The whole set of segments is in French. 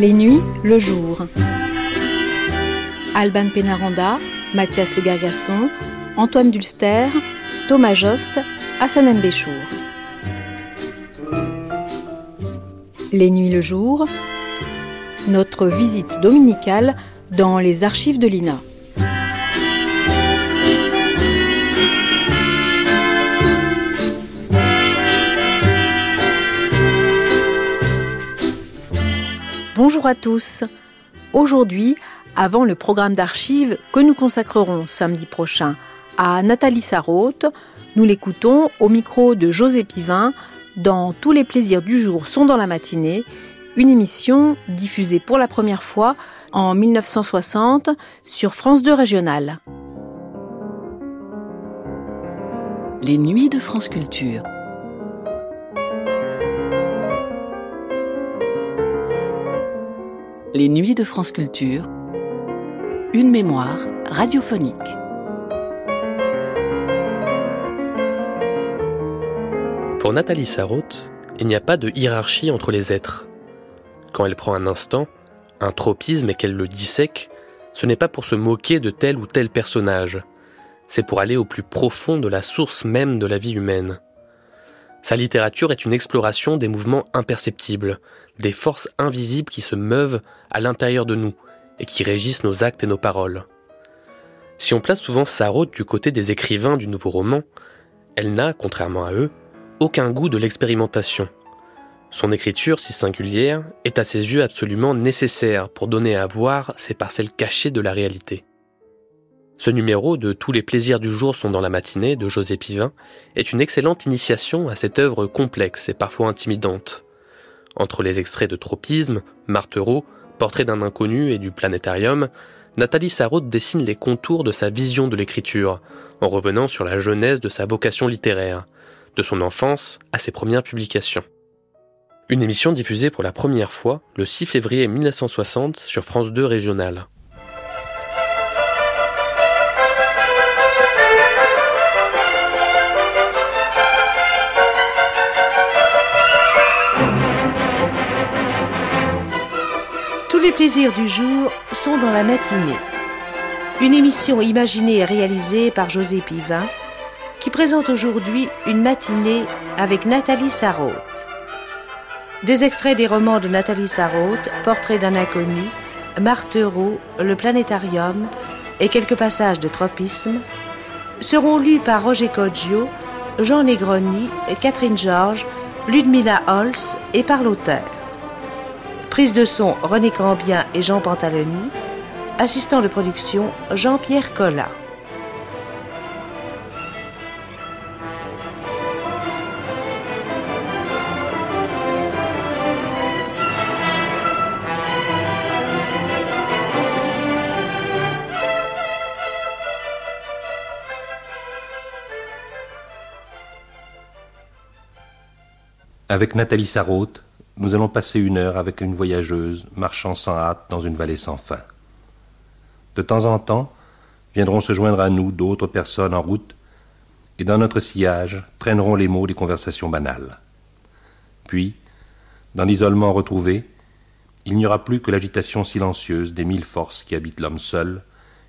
Les nuits, le jour. Alban Pénaranda, Mathias Le Gargasson, Antoine Dulster, Thomas Jost, Hassan Mbéchour. Les nuits, le jour. Notre visite dominicale dans les archives de l'INA. Bonjour à tous. Aujourd'hui, avant le programme d'archives que nous consacrerons samedi prochain à Nathalie Sarraute, nous l'écoutons au micro de José Pivin dans Tous les plaisirs du jour sont dans la matinée, une émission diffusée pour la première fois en 1960 sur France 2 Régionale. Les nuits de France Culture. Les Nuits de France Culture, une mémoire radiophonique. Pour Nathalie Sarraute, il n'y a pas de hiérarchie entre les êtres. Quand elle prend un instant, un tropisme et qu'elle le dissèque, ce n'est pas pour se moquer de tel ou tel personnage, c'est pour aller au plus profond de la source même de la vie humaine. Sa littérature est une exploration des mouvements imperceptibles, des forces invisibles qui se meuvent à l'intérieur de nous et qui régissent nos actes et nos paroles. Si on place souvent Sarraute du côté des écrivains du nouveau roman, elle n'a, contrairement à eux, aucun goût de l'expérimentation. Son écriture si singulière est à ses yeux absolument nécessaire pour donner à voir ces parcelles cachées de la réalité. Ce numéro de Tous les plaisirs du jour sont dans la matinée de José Pivin est une excellente initiation à cette œuvre complexe et parfois intimidante. Entre les extraits de Tropisme, Martereau, Portrait d'un inconnu et du Planétarium, Nathalie Sarraute dessine les contours de sa vision de l'écriture, en revenant sur la jeunesse de sa vocation littéraire, de son enfance à ses premières publications. Une émission diffusée pour la première fois le 6 février 1960 sur France 2 régionale. Les plaisirs du jour sont dans la matinée. Une émission imaginée et réalisée par José Pivin qui présente aujourd'hui une matinée avec Nathalie Sarraute. Des extraits des romans de Nathalie Sarraute, Portrait d'un inconnu, Martereau, Le Planétarium et quelques passages de Tropisme seront lus par Roger Coggio, Jean Negroni, Catherine Georges, Ludmilla Holz et par l'auteur. Prise de son René Cambien et Jean Pantaloni. Assistant de production Jean-Pierre Collat. Avec Nathalie Sarraute, nous allons passer une heure avec une voyageuse marchant sans hâte dans une vallée sans fin. De temps en temps, viendront se joindre à nous d'autres personnes en route, et dans notre sillage traîneront les mots des conversations banales. Puis, dans l'isolement retrouvé, il n'y aura plus que l'agitation silencieuse des mille forces qui habitent l'homme seul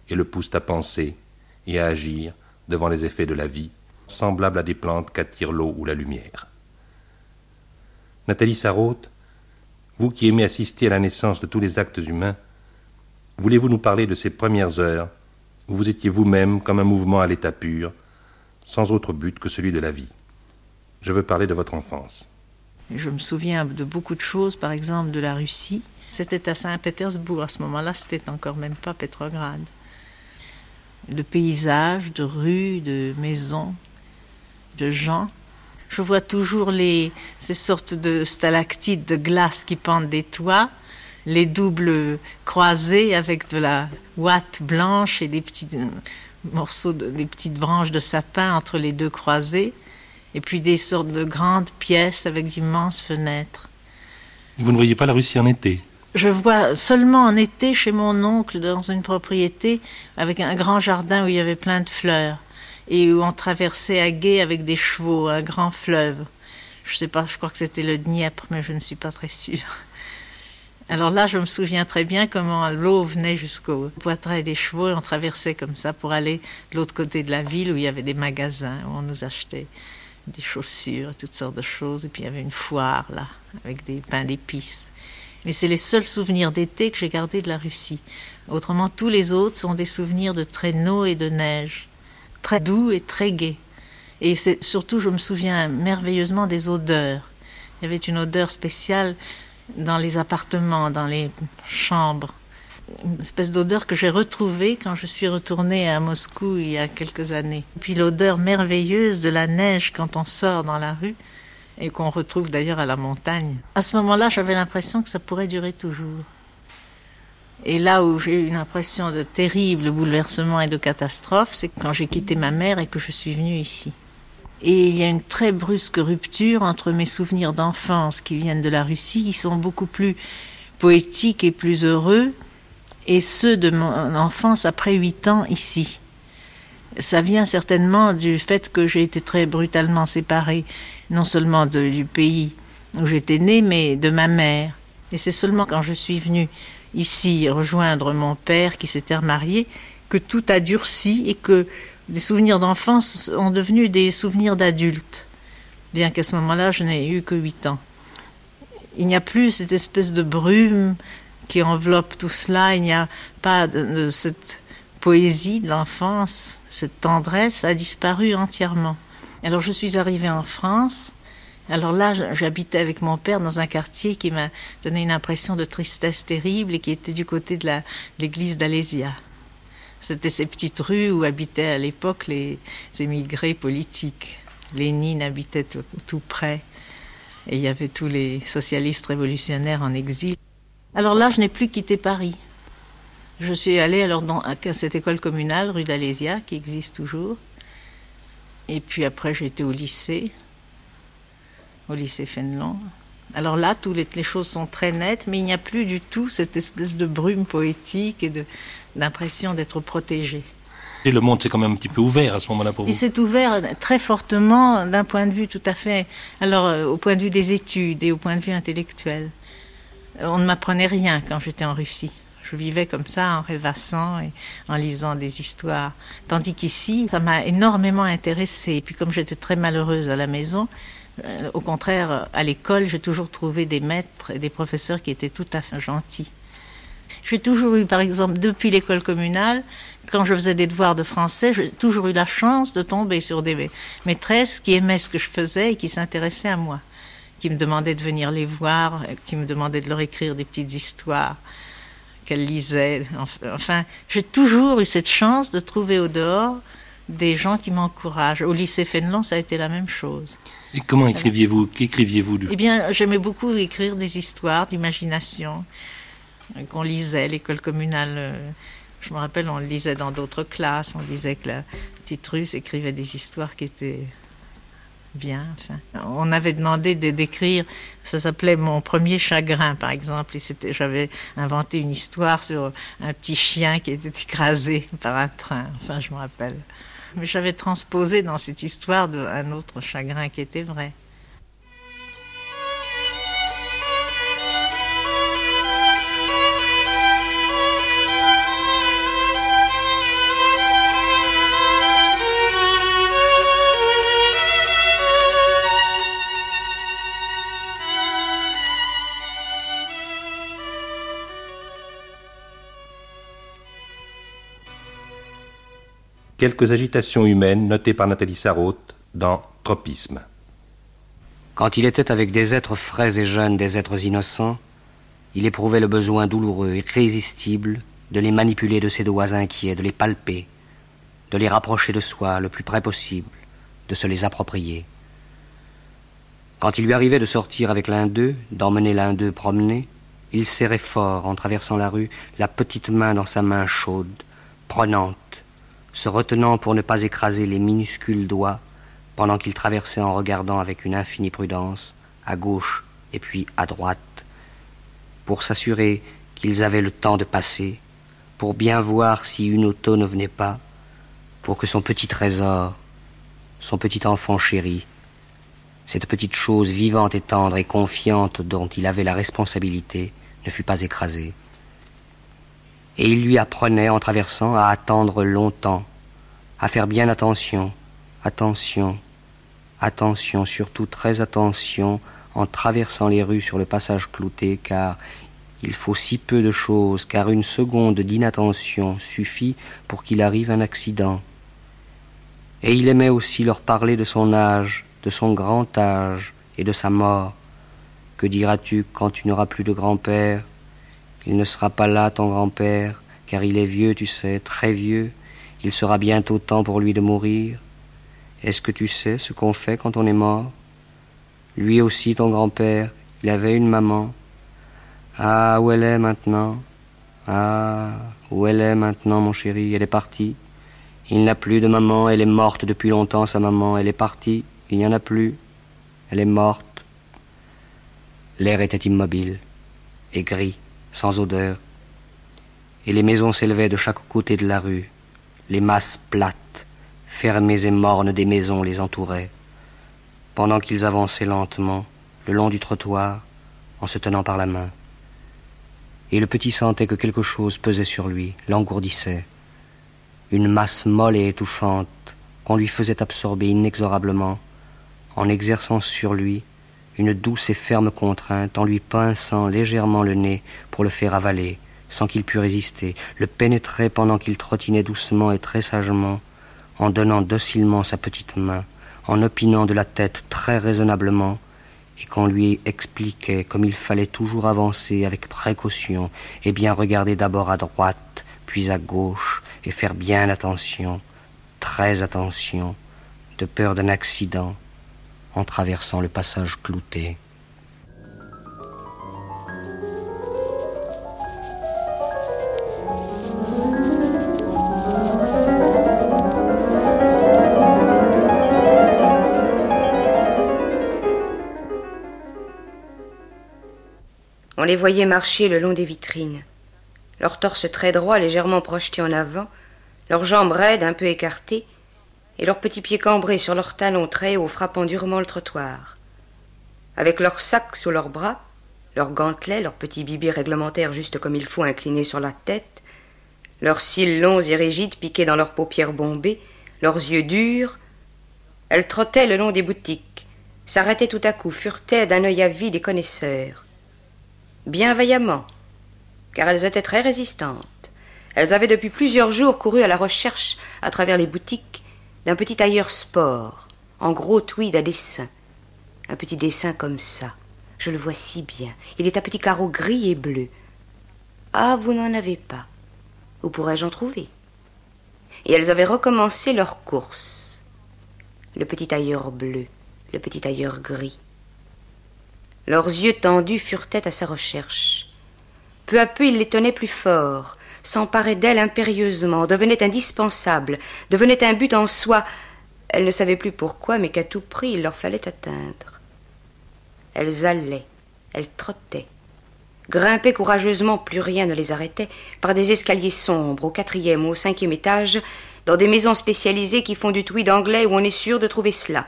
et le poussent à penser et à agir devant les effets de la vie, semblables à des plantes qu'attire l'eau ou la lumière. Nathalie Sarraute, vous qui aimez assister à la naissance de tous les actes humains, voulez-vous nous parler de ces premières heures où vous étiez vous-même comme un mouvement à l'état pur, sans autre but que celui de la vie? Je veux parler de votre enfance. Je me souviens de beaucoup de choses, par exemple de la Russie. C'était à Saint-Pétersbourg à ce moment-là, c'était encore même pas Petrograd. De paysages, de rues, de maisons, de gens je vois toujours les, ces sortes de stalactites de glace qui pendent des toits, les doubles croisés avec de la ouate blanche et des petits euh, morceaux, de, des petites branches de sapin entre les deux croisés, et puis des sortes de grandes pièces avec d'immenses fenêtres. Vous ne voyez pas la Russie en été? Je vois seulement en été chez mon oncle dans une propriété avec un grand jardin où il y avait plein de fleurs et où on traversait à gué avec des chevaux un grand fleuve. Je sais pas, je crois que c'était le Dniepr, mais je ne suis pas très sûre. Alors là, je me souviens très bien comment l'eau venait jusqu'au poitrail des chevaux et on traversait comme ça pour aller de l'autre côté de la ville où il y avait des magasins où on nous achetait des chaussures, toutes sortes de choses. Et puis il y avait une foire là, avec des pains d'épices. Mais c'est les seuls souvenirs d'été que j'ai gardés de la Russie. Autrement, tous les autres sont des souvenirs de traîneaux et de neige, très doux et très gais. Et surtout, je me souviens merveilleusement des odeurs. Il y avait une odeur spéciale dans les appartements, dans les chambres. Une espèce d'odeur que j'ai retrouvée quand je suis retournée à Moscou il y a quelques années. Puis l'odeur merveilleuse de la neige quand on sort dans la rue et qu'on retrouve d'ailleurs à la montagne. À ce moment-là, j'avais l'impression que ça pourrait durer toujours. Et là où j'ai eu une impression de terrible bouleversement et de catastrophe, c'est quand j'ai quitté ma mère et que je suis venue ici. Et il y a une très brusque rupture entre mes souvenirs d'enfance qui viennent de la Russie, qui sont beaucoup plus poétiques et plus heureux, et ceux de mon enfance après huit ans ici. Ça vient certainement du fait que j'ai été très brutalement séparée, non seulement du pays où j'étais née, mais de ma mère. Et c'est seulement quand je suis venue ici rejoindre mon père qui s'était remarié que tout a durci et que des souvenirs d'enfance ont devenu des souvenirs d'adultes, bien qu'à ce moment-là, je n'ai eu que huit ans. Il n'y a plus cette espèce de brume qui enveloppe tout cela, il n'y a pas de, cette poésie de l'enfance, cette tendresse a disparu entièrement. Alors je suis arrivée en France, alors là j'habitais avec mon père dans un quartier qui m'a donné une impression de tristesse terrible et qui était du côté de l'église d'Alésia. C'était ces petites rues où habitaient à l'époque les émigrés politiques. Lénine habitait tout, près et il y avait tous les socialistes révolutionnaires en exil. Alors là, je n'ai plus quitté Paris. Je suis allée alors dans cette école communale, rue d'Alésia, qui existe toujours. Et puis après, j'étais au lycée, au lycée Fénelon. Alors là, toutes les, choses sont très nettes, mais il n'y a plus du tout cette espèce de brume poétique et d'impression d'être protégé. Et le monde s'est quand même un petit peu ouvert à ce moment-là pour vous. Il s'est ouvert très fortement d'un point de vue tout à fait, alors euh, au point de vue des études et au point de vue intellectuel. On ne m'apprenait rien quand j'étais en Russie. Je vivais comme ça en rêvassant et en lisant des histoires. Tandis qu'ici, ça m'a énormément intéressée. Et puis comme j'étais très malheureuse à la maison, euh, au contraire, à l'école, j'ai toujours trouvé des maîtres et des professeurs qui étaient tout à fait gentils. J'ai toujours eu, par exemple, depuis l'école communale, quand je faisais des devoirs de français, j'ai toujours eu la chance de tomber sur des maîtresses qui aimaient ce que je faisais et qui s'intéressaient à moi, qui me demandaient de venir les voir, qui me demandaient de leur écrire des petites histoires qu'elles lisaient. Enfin, j'ai toujours eu cette chance de trouver au dehors des gens qui m'encouragent. Au lycée Fénelon, ça a été la même chose. Et comment écriviez-vous Qu'écriviez-vous Eh bien, j'aimais beaucoup écrire des histoires d'imagination euh, qu'on lisait, l'école communale. Euh, je me rappelle, on lisait dans d'autres classes. On disait que la petite russe écrivait des histoires qui étaient bien. on avait demandé de d'écrire, ça s'appelait Mon premier chagrin, par exemple. Et j'avais inventé une histoire sur un petit chien qui était écrasé par un train. Enfin, je me rappelle. Mais j'avais transposé dans cette histoire un autre chagrin qui était vrai. Quelques agitations humaines notées par Nathalie Sarraute dans Tropisme. Quand il était avec des êtres frais et jeunes, des êtres innocents, il éprouvait le besoin douloureux, irrésistible, de les manipuler de ses doigts inquiets, de les palper, de les rapprocher de soi le plus près possible, de se les approprier. Quand il lui arrivait de sortir avec l'un d'eux, d'emmener l'un d'eux promener, il serrait fort, en traversant la rue, la petite main dans sa main chaude, prenante, se retenant pour ne pas écraser les minuscules doigts pendant qu'il traversait en regardant avec une infinie prudence à gauche et puis à droite, pour s'assurer qu'ils avaient le temps de passer, pour bien voir si une auto ne venait pas, pour que son petit trésor, son petit enfant chéri, cette petite chose vivante et tendre et confiante dont il avait la responsabilité, ne fut pas écrasé. Et il lui apprenait, en traversant, à attendre longtemps, à faire bien attention, attention, attention, surtout très attention, en traversant les rues sur le passage clouté, car il faut si peu de choses, car une seconde d'inattention suffit pour qu'il arrive un accident. Et il aimait aussi leur parler de son âge, de son grand âge et de sa mort. Que diras-tu quand tu n'auras plus de grand-père? Il ne sera pas là, ton grand-père, car il est vieux, tu sais, très vieux. Il sera bientôt temps pour lui de mourir. Est-ce que tu sais ce qu'on fait quand on est mort? Lui aussi, ton grand-père, il avait une maman. Ah, où elle est maintenant? Ah, où elle est maintenant, mon chéri? Elle est partie. Il n'a plus de maman, elle est morte depuis longtemps, sa maman. Elle est partie, il n'y en a plus. Elle est morte. L'air était immobile et gris, sans odeur. Et les maisons s'élevaient de chaque côté de la rue. Les masses plates, fermées et mornes des maisons les entouraient. Pendant qu'ils avançaient lentement, le long du trottoir, en se tenant par la main. Et le petit sentait que quelque chose pesait sur lui, l'engourdissait. Une masse molle et étouffante qu'on lui faisait absorber inexorablement, en exerçant sur lui une douce et ferme contrainte, en lui pinçant légèrement le nez pour le faire avaler, sans qu'il pût résister, le pénétrer pendant qu'il trottinait doucement et très sagement, en donnant docilement sa petite main, en opinant de la tête très raisonnablement, et qu'on lui expliquait comme il fallait toujours avancer avec précaution, et bien regarder d'abord à droite, puis à gauche, et faire bien attention, très attention, de peur d'un accident, en traversant le passage clouté. On les voyait marcher le long des vitrines, leurs torses très droits légèrement projetés en avant, leurs jambes raides un peu écartées, et leurs petits pieds cambrés sur leurs talons très hauts frappant durement le trottoir. Avec leurs sacs sous leurs bras, leurs gantelets, leurs petits bibis réglementaires juste comme il faut inclinés sur la tête, leurs cils longs et rigides piqués dans leurs paupières bombées, leurs yeux durs, elles trottaient le long des boutiques, s'arrêtaient tout à coup, furetaient d'un œil avide des connaisseurs. Bien vaillamment, car elles étaient très résistantes. Elles avaient depuis plusieurs jours couru à la recherche, à travers les boutiques, d'un petit tailleur sport, en gros tweed à dessin. Un petit dessin comme ça. Je le vois si bien. Il est à petits carreaux gris et bleus. Ah, vous n'en avez pas. Où pourrais-je en trouver? Et elles avaient recommencé leur course. Le petit tailleur bleu, le petit tailleur gris. Leurs yeux tendus furetaient à sa recherche. Peu à peu, il les tenait plus fort, s'emparait d'elle impérieusement, devenait indispensable, devenait un but en soi. Elle ne savait plus pourquoi, mais qu'à tout prix il leur fallait atteindre. Elles allaient, elles trottaient, grimpaient courageusement, plus rien ne les arrêtait, par des escaliers sombres, au quatrième ou au cinquième étage, dans des maisons spécialisées qui font du tweed anglais où on est sûr de trouver cela.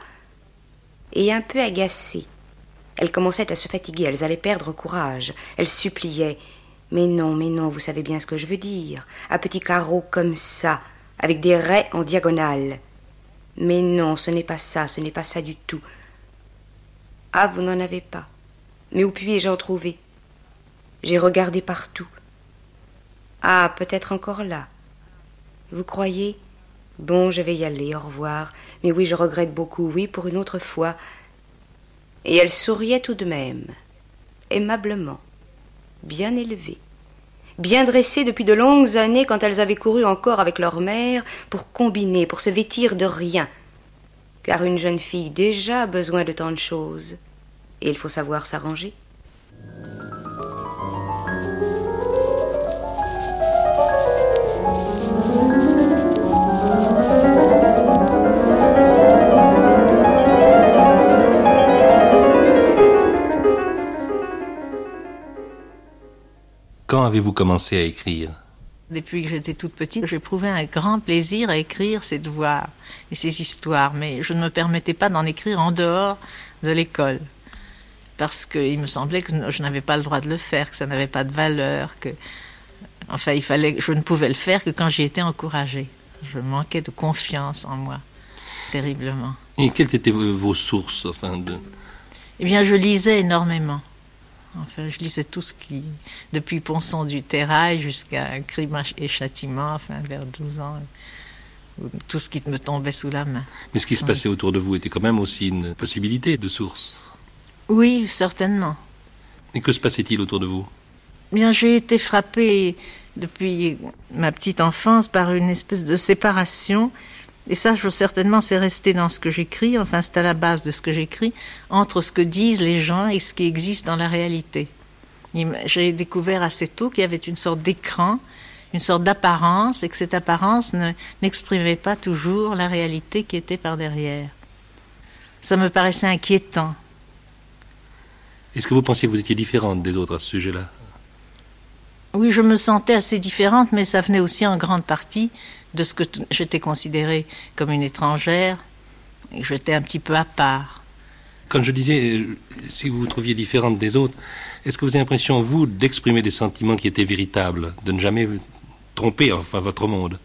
Et un peu agacées, elles commençaient à se fatiguer, elles allaient perdre courage, elles suppliaient. Mais non, mais non, vous savez bien ce que je veux dire. À petits carreaux comme ça, avec des raies en diagonale. Mais non, ce n'est pas ça, ce n'est pas ça du tout. Ah, vous n'en avez pas. Mais où puis-je en trouver? J'ai regardé partout. Ah, peut-être encore là. Vous croyez? Bon, je vais y aller, au revoir. Mais oui, je regrette beaucoup, oui, pour une autre fois. Et elle souriait tout de même, aimablement, bien élevée, bien dressée depuis de longues années quand elles avaient couru encore avec leur mère pour combiner, pour se vêtir de rien. Car une jeune fille déjà a besoin de tant de choses, et il faut savoir s'arranger. Quand avez-vous commencé à écrire? Depuis que j'étais toute petite, j'éprouvais un grand plaisir à écrire ces devoirs et ces histoires, mais je ne me permettais pas d'en écrire en dehors de l'école. parce qu'il me semblait que je n'avais pas le droit de le faire, que ça n'avait pas de valeur, que enfin il fallait, je ne pouvais le faire que quand j'y étais encouragée. Je manquais de confiance en moi, terriblement. Et quelles étaient vos sources, enfin de... Eh bien, je lisais énormément. Enfin, je lisais tout ce qui, depuis Ponson du Terrail jusqu'à Crime et Châtiment, enfin, vers 12 ans, tout ce qui me tombait sous la main. Mais ce qui se passait autour de vous était quand même aussi une possibilité de source. Oui, certainement. Et que se passait-il autour de vous? Bien, j'ai été frappée depuis ma petite enfance par une espèce de séparation. Et ça, je, certainement, c'est resté dans ce que j'écris, enfin, c'est à la base de ce que j'écris, entre ce que disent les gens et ce qui existe dans la réalité. J'ai découvert assez tôt qu'il y avait une sorte d'écran, une sorte d'apparence, et que cette apparence n'exprimait pas toujours la réalité qui était par derrière. Ça me paraissait inquiétant. Est-ce que vous pensiez que vous étiez différente des autres à ce sujet-là? Oui, je me sentais assez différente, mais ça venait aussi en grande partie de ce que j'étais considérée comme une étrangère, et j'étais un petit peu à part. Quand je disais, euh, si vous vous trouviez différente des autres, est-ce que vous avez l'impression, vous, d'exprimer des sentiments qui étaient véritables, de ne jamais tromper enfin votre monde?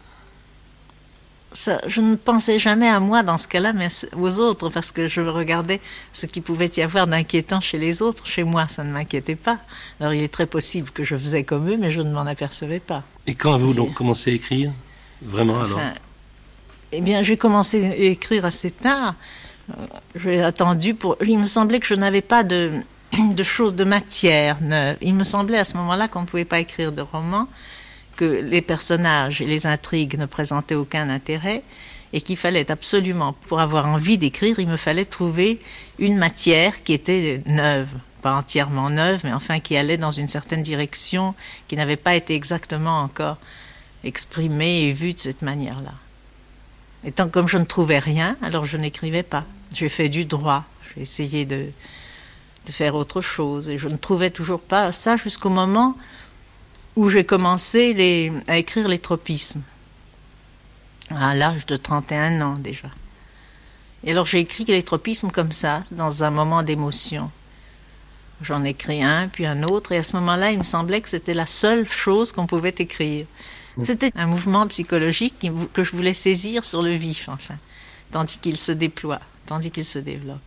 Je ne pensais jamais à moi dans ce cas-là, mais aux autres, parce que je regardais ce qu'il pouvait y avoir d'inquiétant chez les autres. Chez moi, ça ne m'inquiétait pas. Alors il est très possible que je faisais comme eux, mais je ne m'en apercevais pas. Et quand avez-vous donc commencé à écrire? Vraiment alors Eh bien, j'ai commencé à écrire assez tard. Euh, j'ai attendu pour. Il me semblait que je n'avais pas de, de choses de matière Il me semblait à ce moment-là qu'on ne pouvait pas écrire de roman que les personnages et les intrigues ne présentaient aucun intérêt et qu'il fallait absolument, pour avoir envie d'écrire, il me fallait trouver une matière qui était neuve, pas entièrement neuve, mais enfin qui allait dans une certaine direction, qui n'avait pas été exactement encore exprimée et vue de cette manière-là. Et tant comme je ne trouvais rien, alors je n'écrivais pas. J'ai fait du droit, j'ai essayé de, faire autre chose, et je ne trouvais toujours pas ça jusqu'au moment où j'ai commencé à écrire les tropismes, à l'âge de 31 ans déjà. Et alors j'ai écrit les tropismes comme ça, dans un moment d'émotion. J'en ai écrit un, puis un autre, et à ce moment-là, il me semblait que c'était la seule chose qu'on pouvait écrire. C'était un mouvement psychologique que je voulais saisir sur le vif, enfin, tandis qu'il se déploie, tandis qu'il se développe.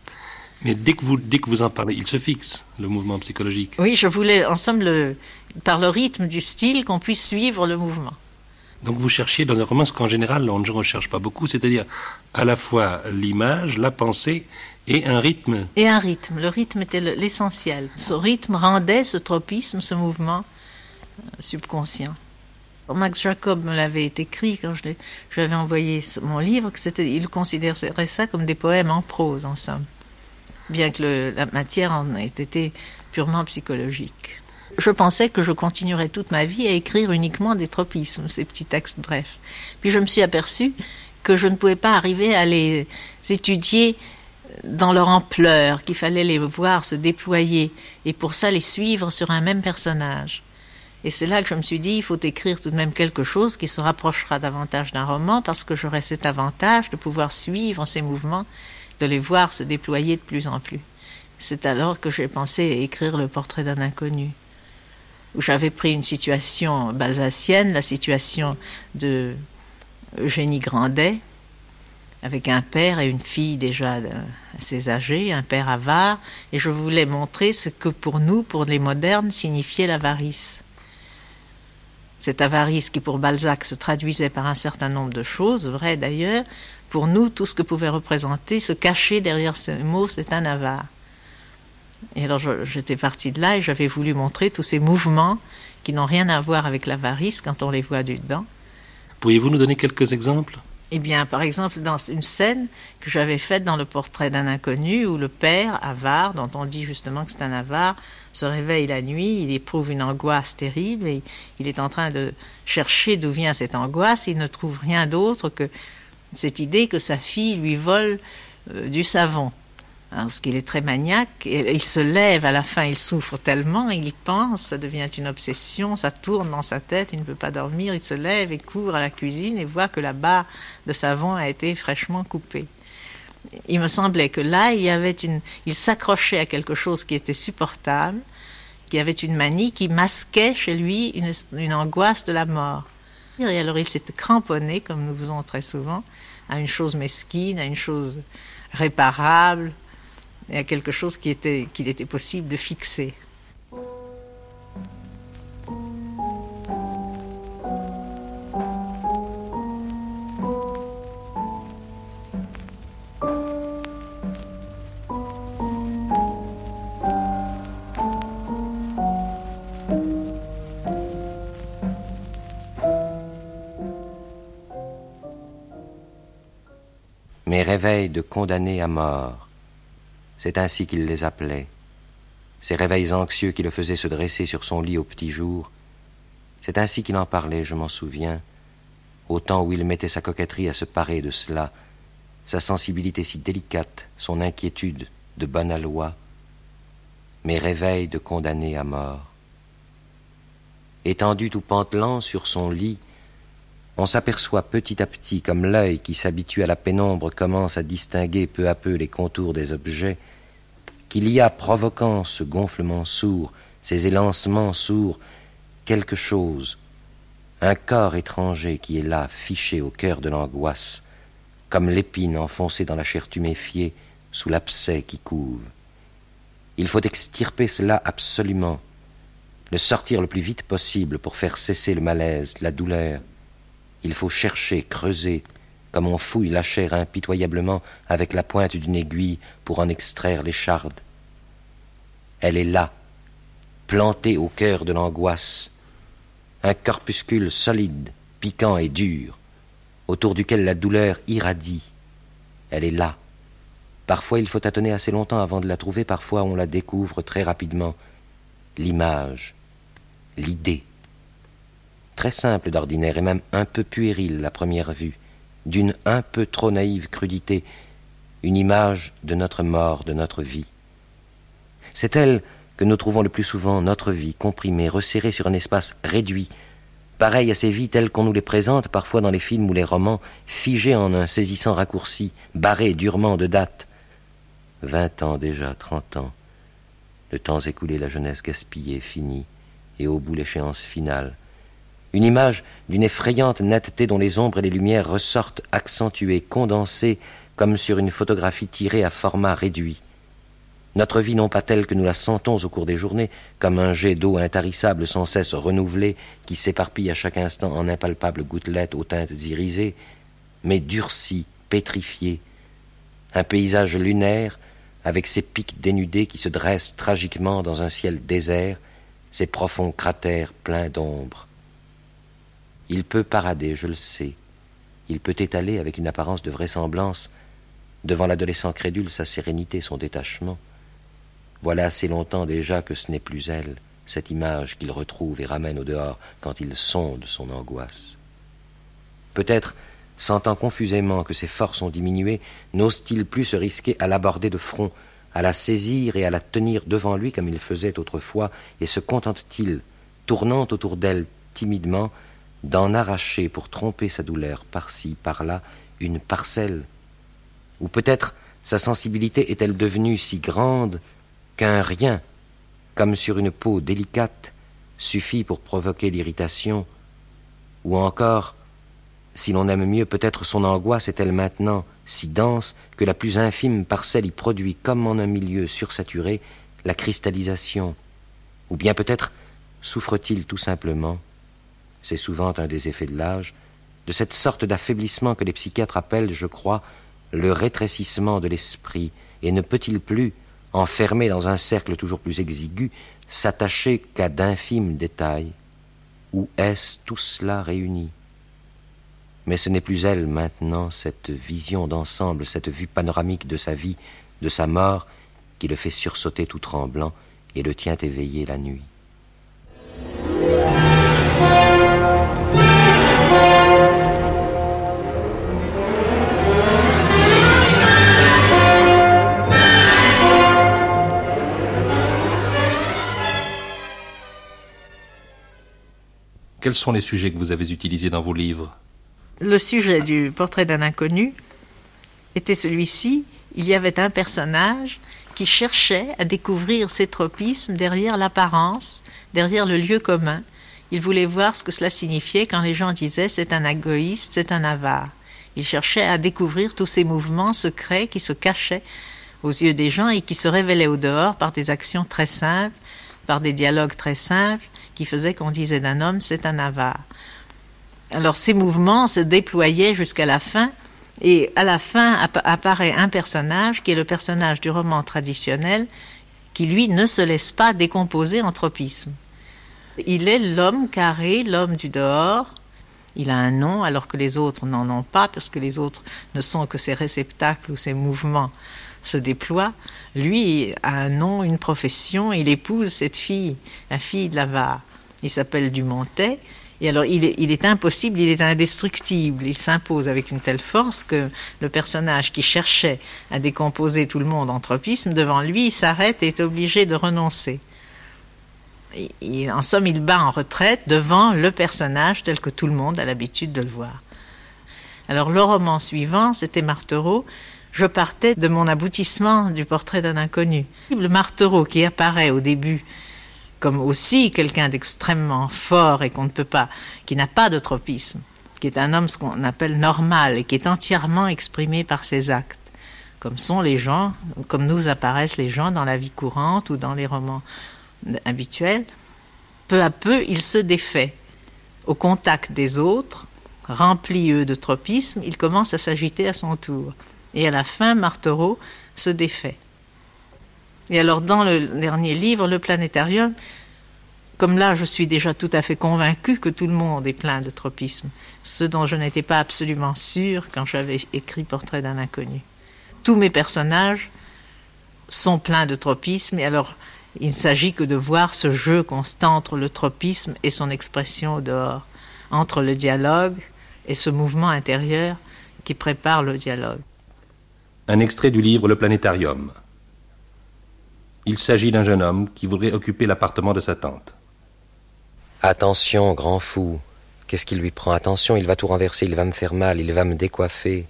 Mais dès que, vous, dès que vous en parlez, il se fixe, le mouvement psychologique. Oui, je voulais, en somme, le, par le rythme du style, qu'on puisse suivre le mouvement. Donc vous cherchiez dans un roman ce qu'en général on ne recherche pas beaucoup, c'est-à-dire à la fois l'image, la pensée et un rythme. Et un rythme. Le rythme était l'essentiel. Ce rythme rendait ce tropisme, ce mouvement euh, subconscient. Max Jacob me l'avait écrit quand je, lui avais envoyé mon livre, que c'était, il considérait ça comme des poèmes en prose, en somme bien que la matière en ait été purement psychologique. Je pensais que je continuerais toute ma vie à écrire uniquement des tropismes, ces petits textes brefs. Puis je me suis aperçue que je ne pouvais pas arriver à les étudier dans leur ampleur, qu'il fallait les voir se déployer, et pour ça les suivre sur un même personnage. Et c'est là que je me suis dit, il faut écrire tout de même quelque chose qui se rapprochera davantage d'un roman, parce que j'aurai cet avantage de pouvoir suivre ces mouvements de les voir se déployer de plus en plus. C'est alors que j'ai pensé écrire le portrait d'un inconnu, où j'avais pris une situation balsacienne, la situation de Eugénie Grandet, avec un père et une fille déjà assez âgés, un père avare, et je voulais montrer ce que pour nous, pour les modernes, signifiait l'avarice. Cette avarice qui pour Balzac se traduisait par un certain nombre de choses, vraies d'ailleurs, pour nous, tout ce que pouvait représenter, se cacher derrière ce mot, c'est un avare. Et alors j'étais partie de là et j'avais voulu montrer tous ces mouvements qui n'ont rien à voir avec l'avarice quand on les voit du dedans. Pourriez-vous nous donner quelques exemples? Eh bien, par exemple, dans une scène que j'avais faite dans le portrait d'un inconnu où le père, avare, dont on dit justement que c'est un avare, se réveille la nuit, il éprouve une angoisse terrible et il est en train de chercher d'où vient cette angoisse. Il ne trouve rien d'autre que cette idée que sa fille lui vole euh, du savon. Parce qu'il est très maniaque, il se lève à la fin, il souffre tellement, il pense, ça devient une obsession, ça tourne dans sa tête, il ne peut pas dormir, il se lève et court à la cuisine et voit que la barre de savon a été fraîchement coupée. il me semblait que là, il avait une, il s'accrochait à quelque chose qui était supportable, qui avait une manie qui masquait chez lui une, une angoisse de la mort. Et alors il s'était cramponné, comme nous faisons très souvent, à une chose mesquine, à une chose réparable, et à quelque chose qui était, qu'il était possible de fixer. mes réveils de condamnés à mort. C'est ainsi qu'il les appelait. Ces réveils anxieux qui le faisaient se dresser sur son lit au petit jour. C'est ainsi qu'il en parlait, je m'en souviens, au temps où il mettait sa coquetterie à se parer de cela, sa sensibilité si délicate, son inquiétude de bonne aloi, mes réveils de condamnés à mort. Étendu tout pantelant sur son lit, on s'aperçoit petit à petit, comme l'œil qui s'habitue à la pénombre commence à distinguer peu à peu les contours des objets, qu'il y a, provoquant ce gonflement sourd, ces élancements sourds, quelque chose, un corps étranger qui est là, fiché au cœur de l'angoisse, comme l'épine enfoncée dans la chair tuméfiée sous l'abcès qui couve. Il faut extirper cela absolument, le sortir le plus vite possible pour faire cesser le malaise, la douleur, il faut chercher, creuser, comme on fouille la chair impitoyablement avec la pointe d'une aiguille pour en extraire l'écharde. Elle est là, plantée au cœur de l'angoisse, un corpuscule solide, piquant et dur, autour duquel la douleur irradie. Elle est là. Parfois il faut tâtonner assez longtemps avant de la trouver, parfois on la découvre très rapidement. L'image, l'idée très simple d'ordinaire et même un peu puéril à première vue, d'une un peu trop naïve crudité, une image de notre mort, de notre vie. C'est elle que nous trouvons le plus souvent notre vie comprimée, resserrée sur un espace réduit, pareil à ces vies telles qu'on nous les présente parfois dans les films ou les romans, figées en un saisissant raccourci, barrées durement de date. Vingt ans déjà, trente ans, le temps écoulé, la jeunesse gaspillée, finie, et au bout l'échéance finale, une image d'une effrayante netteté dont les ombres et les lumières ressortent accentuées, condensées, comme sur une photographie tirée à format réduit. Notre vie non pas telle que nous la sentons au cours des journées, comme un jet d'eau intarissable sans cesse renouvelé, qui s'éparpille à chaque instant en impalpables gouttelettes aux teintes irisées, mais durcie, pétrifiée, un paysage lunaire, avec ses pics dénudés qui se dressent tragiquement dans un ciel désert, ses profonds cratères pleins d'ombre. Il peut parader, je le sais. Il peut étaler avec une apparence de vraisemblance devant l'adolescent crédule sa sérénité, son détachement. Voilà assez longtemps déjà que ce n'est plus elle, cette image qu'il retrouve et ramène au dehors quand il sonde son angoisse. Peut-être, sentant confusément que ses forces ont diminué, n'ose-t-il plus se risquer à l'aborder de front, à la saisir et à la tenir devant lui comme il faisait autrefois, et se contente-t-il, tournant autour d'elle timidement, d'en arracher pour tromper sa douleur par-ci, par-là, une parcelle. Ou peut-être sa sensibilité est-elle devenue si grande qu'un rien, comme sur une peau délicate, suffit pour provoquer l'irritation. Ou encore, si l'on aime mieux, peut-être son angoisse est-elle maintenant si dense que la plus infime parcelle y produit, comme en un milieu sursaturé, la cristallisation? Ou bien peut-être souffre-t-il tout simplement c'est souvent un des effets de l'âge, de cette sorte d'affaiblissement que les psychiatres appellent, je crois, le rétrécissement de l'esprit, et ne peut-il plus, enfermé dans un cercle toujours plus exigu, s'attacher qu'à d'infimes détails? Où est-ce tout cela réuni? Mais ce n'est plus elle maintenant, cette vision d'ensemble, cette vue panoramique de sa vie, de sa mort, qui le fait sursauter tout tremblant et le tient éveillé la nuit. Quels sont les sujets que vous avez utilisés dans vos livres Le sujet du portrait d'un inconnu était celui-ci. Il y avait un personnage qui cherchait à découvrir ces tropismes derrière l'apparence, derrière le lieu commun. Il voulait voir ce que cela signifiait quand les gens disaient c'est un égoïste, c'est un avare. Il cherchait à découvrir tous ces mouvements secrets qui se cachaient aux yeux des gens et qui se révélaient au dehors par des actions très simples, par des dialogues très simples, qui faisaient qu'on disait d'un homme c'est un avare. Alors ces mouvements se déployaient jusqu'à la fin, et à la fin apparaît un personnage qui est le personnage du roman traditionnel, qui lui ne se laisse pas décomposer en tropisme. Il est l'homme carré, l'homme du dehors. Il a un nom alors que les autres n'en ont pas, parce que les autres ne sont que ses réceptacles ou ses mouvements se déploient. Lui a un nom, une profession, il épouse cette fille, la fille de l'avare. Il s'appelle Dumontet. Et alors, il est, impossible, il est indestructible. Il s'impose avec une telle force que le personnage qui cherchait à décomposer tout le monde en tropisme, devant lui, s'arrête et est obligé de renoncer. en somme, il bat en retraite devant le personnage tel que tout le monde a l'habitude de le voir. Alors, le roman suivant, c'était Martereau. Je partais de mon aboutissement du portrait d'un inconnu. Le Martereau qui apparaît au début comme aussi quelqu'un d'extrêmement fort et qu'on ne peut pas, qui n'a pas de tropisme, qui est un homme ce qu'on appelle normal et qui est entièrement exprimé par ses actes, comme sont les gens, comme nous apparaissent les gens dans la vie courante ou dans les romans habituels. Peu à peu, il se défait. Au contact des autres, rempli eux de tropisme, il commence à s'agiter à son tour. Et à la fin, Martereau se défait. Et alors, dans le dernier livre, Le Planétarium, comme là, je suis déjà tout à fait convaincu que tout le monde est plein de tropisme, ce dont je n'étais pas absolument sûr quand j'avais écrit Portrait d'un inconnu. Tous mes personnages sont pleins de tropisme, et alors il ne s'agit que de voir ce jeu constant entre le tropisme et son expression au dehors, entre le dialogue et ce mouvement intérieur qui prépare le dialogue. Un extrait du livre Le Planétarium, il s'agit d'un jeune homme qui voudrait occuper l'appartement de sa tante. Attention, grand fou. Qu'est-ce qui lui prend? Attention, il va tout renverser, il va me faire mal, il va me décoiffer.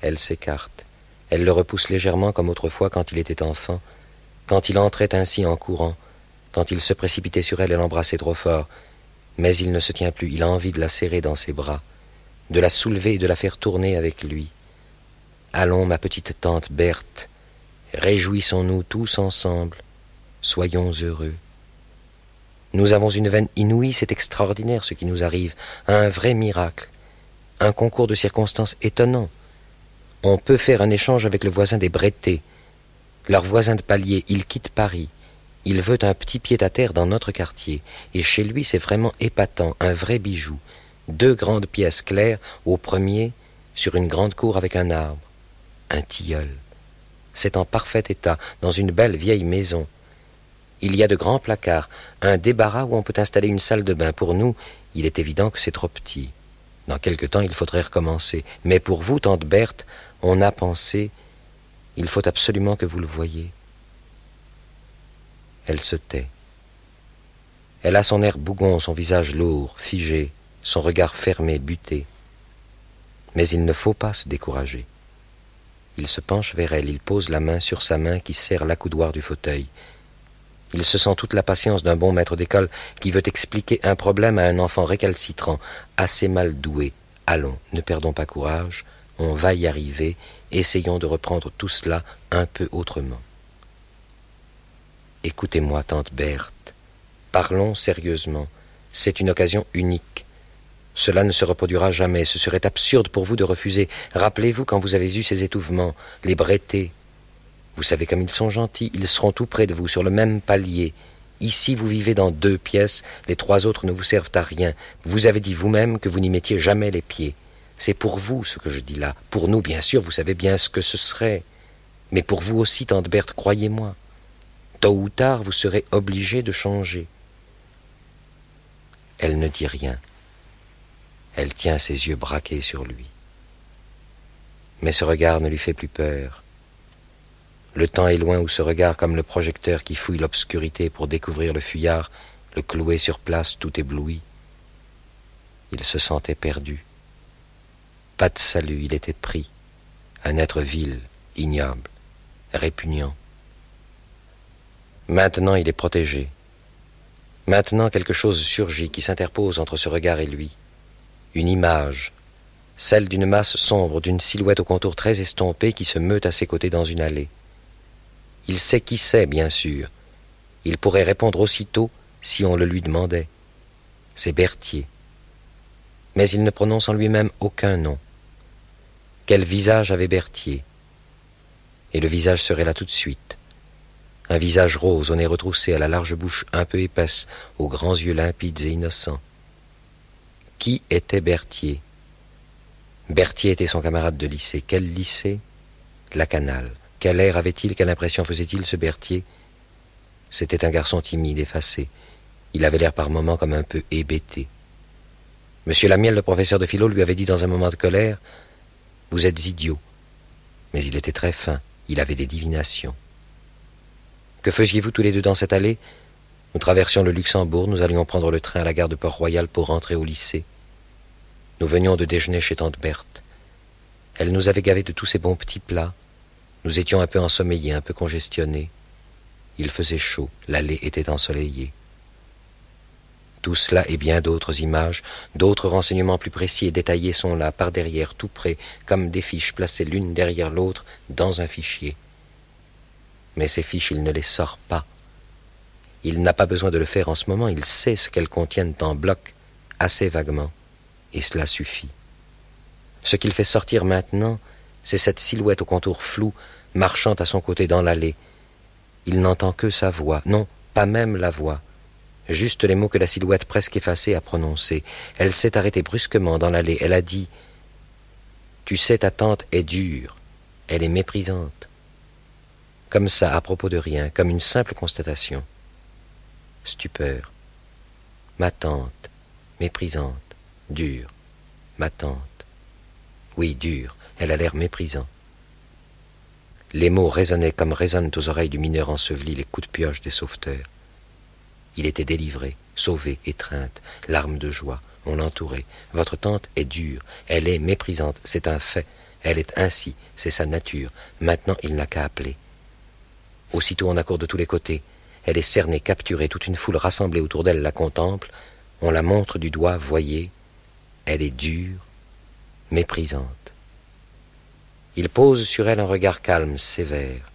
Elle s'écarte. Elle le repousse légèrement comme autrefois quand il était enfant, quand il entrait ainsi en courant, quand il se précipitait sur elle et l'embrassait trop fort. Mais il ne se tient plus, il a envie de la serrer dans ses bras, de la soulever et de la faire tourner avec lui. Allons, ma petite tante Berthe, Réjouissons-nous tous ensemble, soyons heureux. Nous avons une veine inouïe, c'est extraordinaire ce qui nous arrive, un vrai miracle, un concours de circonstances étonnant. On peut faire un échange avec le voisin des Bretés, leur voisin de palier, il quitte Paris, il veut un petit pied-à-terre dans notre quartier, et chez lui c'est vraiment épatant, un vrai bijou, deux grandes pièces claires. Au premier, sur une grande cour avec un arbre, un tilleul. C'est en parfait état, dans une belle vieille maison. Il y a de grands placards, un débarras où on peut installer une salle de bain. Pour nous, il est évident que c'est trop petit. Dans quelque temps, il faudrait recommencer. Mais pour vous, tante Berthe, on a pensé, il faut absolument que vous le voyiez. Elle se tait. Elle a son air bougon, son visage lourd, figé, son regard fermé, buté. Mais il ne faut pas se décourager. Il se penche vers elle, il pose la main sur sa main qui serre l'accoudoir du fauteuil. Il se sent toute la patience d'un bon maître d'école qui veut expliquer un problème à un enfant récalcitrant, assez mal doué. Allons, ne perdons pas courage, on va y arriver, essayons de reprendre tout cela un peu autrement. Écoutez-moi, tante Berthe, parlons sérieusement, c'est une occasion unique. Cela ne se reproduira jamais, ce serait absurde pour vous de refuser. Rappelez-vous quand vous avez eu ces étouffements, les brettés. Vous savez comme ils sont gentils, ils seront tout près de vous, sur le même palier. Ici, vous vivez dans deux pièces, les trois autres ne vous servent à rien. Vous avez dit vous-même que vous n'y mettiez jamais les pieds. C'est pour vous ce que je dis là. Pour nous, bien sûr, vous savez bien ce que ce serait. Mais pour vous aussi, tante Berthe, croyez-moi. Tôt ou tard, vous serez obligé de changer. Elle ne dit rien. Elle tient ses yeux braqués sur lui. Mais ce regard ne lui fait plus peur. Le temps est loin où ce regard, comme le projecteur qui fouille l'obscurité pour découvrir le fuyard, le clouait sur place tout ébloui. Il se sentait perdu. Pas de salut, il était pris, un être vil, ignoble, répugnant. Maintenant il est protégé. Maintenant quelque chose surgit qui s'interpose entre ce regard et lui. Une image, celle d'une masse sombre, d'une silhouette au contour très estompé qui se meut à ses côtés dans une allée. Il sait qui c'est, bien sûr. Il pourrait répondre aussitôt si on le lui demandait. C'est Berthier. Mais il ne prononce en lui-même aucun nom. Quel visage avait Berthier? Et le visage serait là tout de suite. Un visage rose, au nez retroussé, à la large bouche un peu épaisse, aux grands yeux limpides et innocents. Qui était Berthier? Berthier était son camarade de lycée. Quel lycée? La Canale. Quel air avait-il, quelle impression faisait-il ce Berthier? C'était un garçon timide, effacé. Il avait l'air par moments comme un peu hébété. Monsieur Lamiel, le professeur de philo, lui avait dit dans un moment de colère Vous êtes idiot. Mais il était très fin, il avait des divinations. Que faisiez-vous tous les deux dans cette allée? Nous traversions le Luxembourg, nous allions prendre le train à la gare de Port-Royal pour rentrer au lycée. Nous venions de déjeuner chez tante Berthe. Elle nous avait gavés de tous ces bons petits plats. Nous étions un peu ensommeillés, un peu congestionnés. Il faisait chaud, l'allée était ensoleillée. Tout cela et bien d'autres images, d'autres renseignements plus précis et détaillés sont là, par derrière, tout près, comme des fiches placées l'une derrière l'autre dans un fichier. Mais ces fiches, il ne les sort pas. Il n'a pas besoin de le faire en ce moment, il sait ce qu'elles contiennent en bloc, assez vaguement et cela suffit. Ce qu'il fait sortir maintenant, c'est cette silhouette au contour flou, marchant à son côté dans l'allée. Il n'entend que sa voix, non, pas même la voix, juste les mots que la silhouette presque effacée a prononcés. Elle s'est arrêtée brusquement dans l'allée, elle a dit Tu sais, ta tante est dure, elle est méprisante. Comme ça, à propos de rien, comme une simple constatation. Stupeur. Ma tante, méprisante. Dure. Ma tante. Oui, dure. Elle a l'air méprisant. Les mots résonnaient comme résonnent aux oreilles du mineur enseveli les coups de pioche des sauveteurs. Il était délivré, sauvé, étreinte, larmes de joie. On l'entourait. Votre tante est dure. Elle est méprisante. C'est un fait. Elle est ainsi. C'est sa nature. Maintenant, il n'a qu'à appeler. Aussitôt, on accourt de tous les côtés. Elle est cernée, capturée. Toute une foule rassemblée autour d'elle la contemple. On la montre du doigt, voyez, elle est dure, méprisante. Il pose sur elle un regard calme, sévère.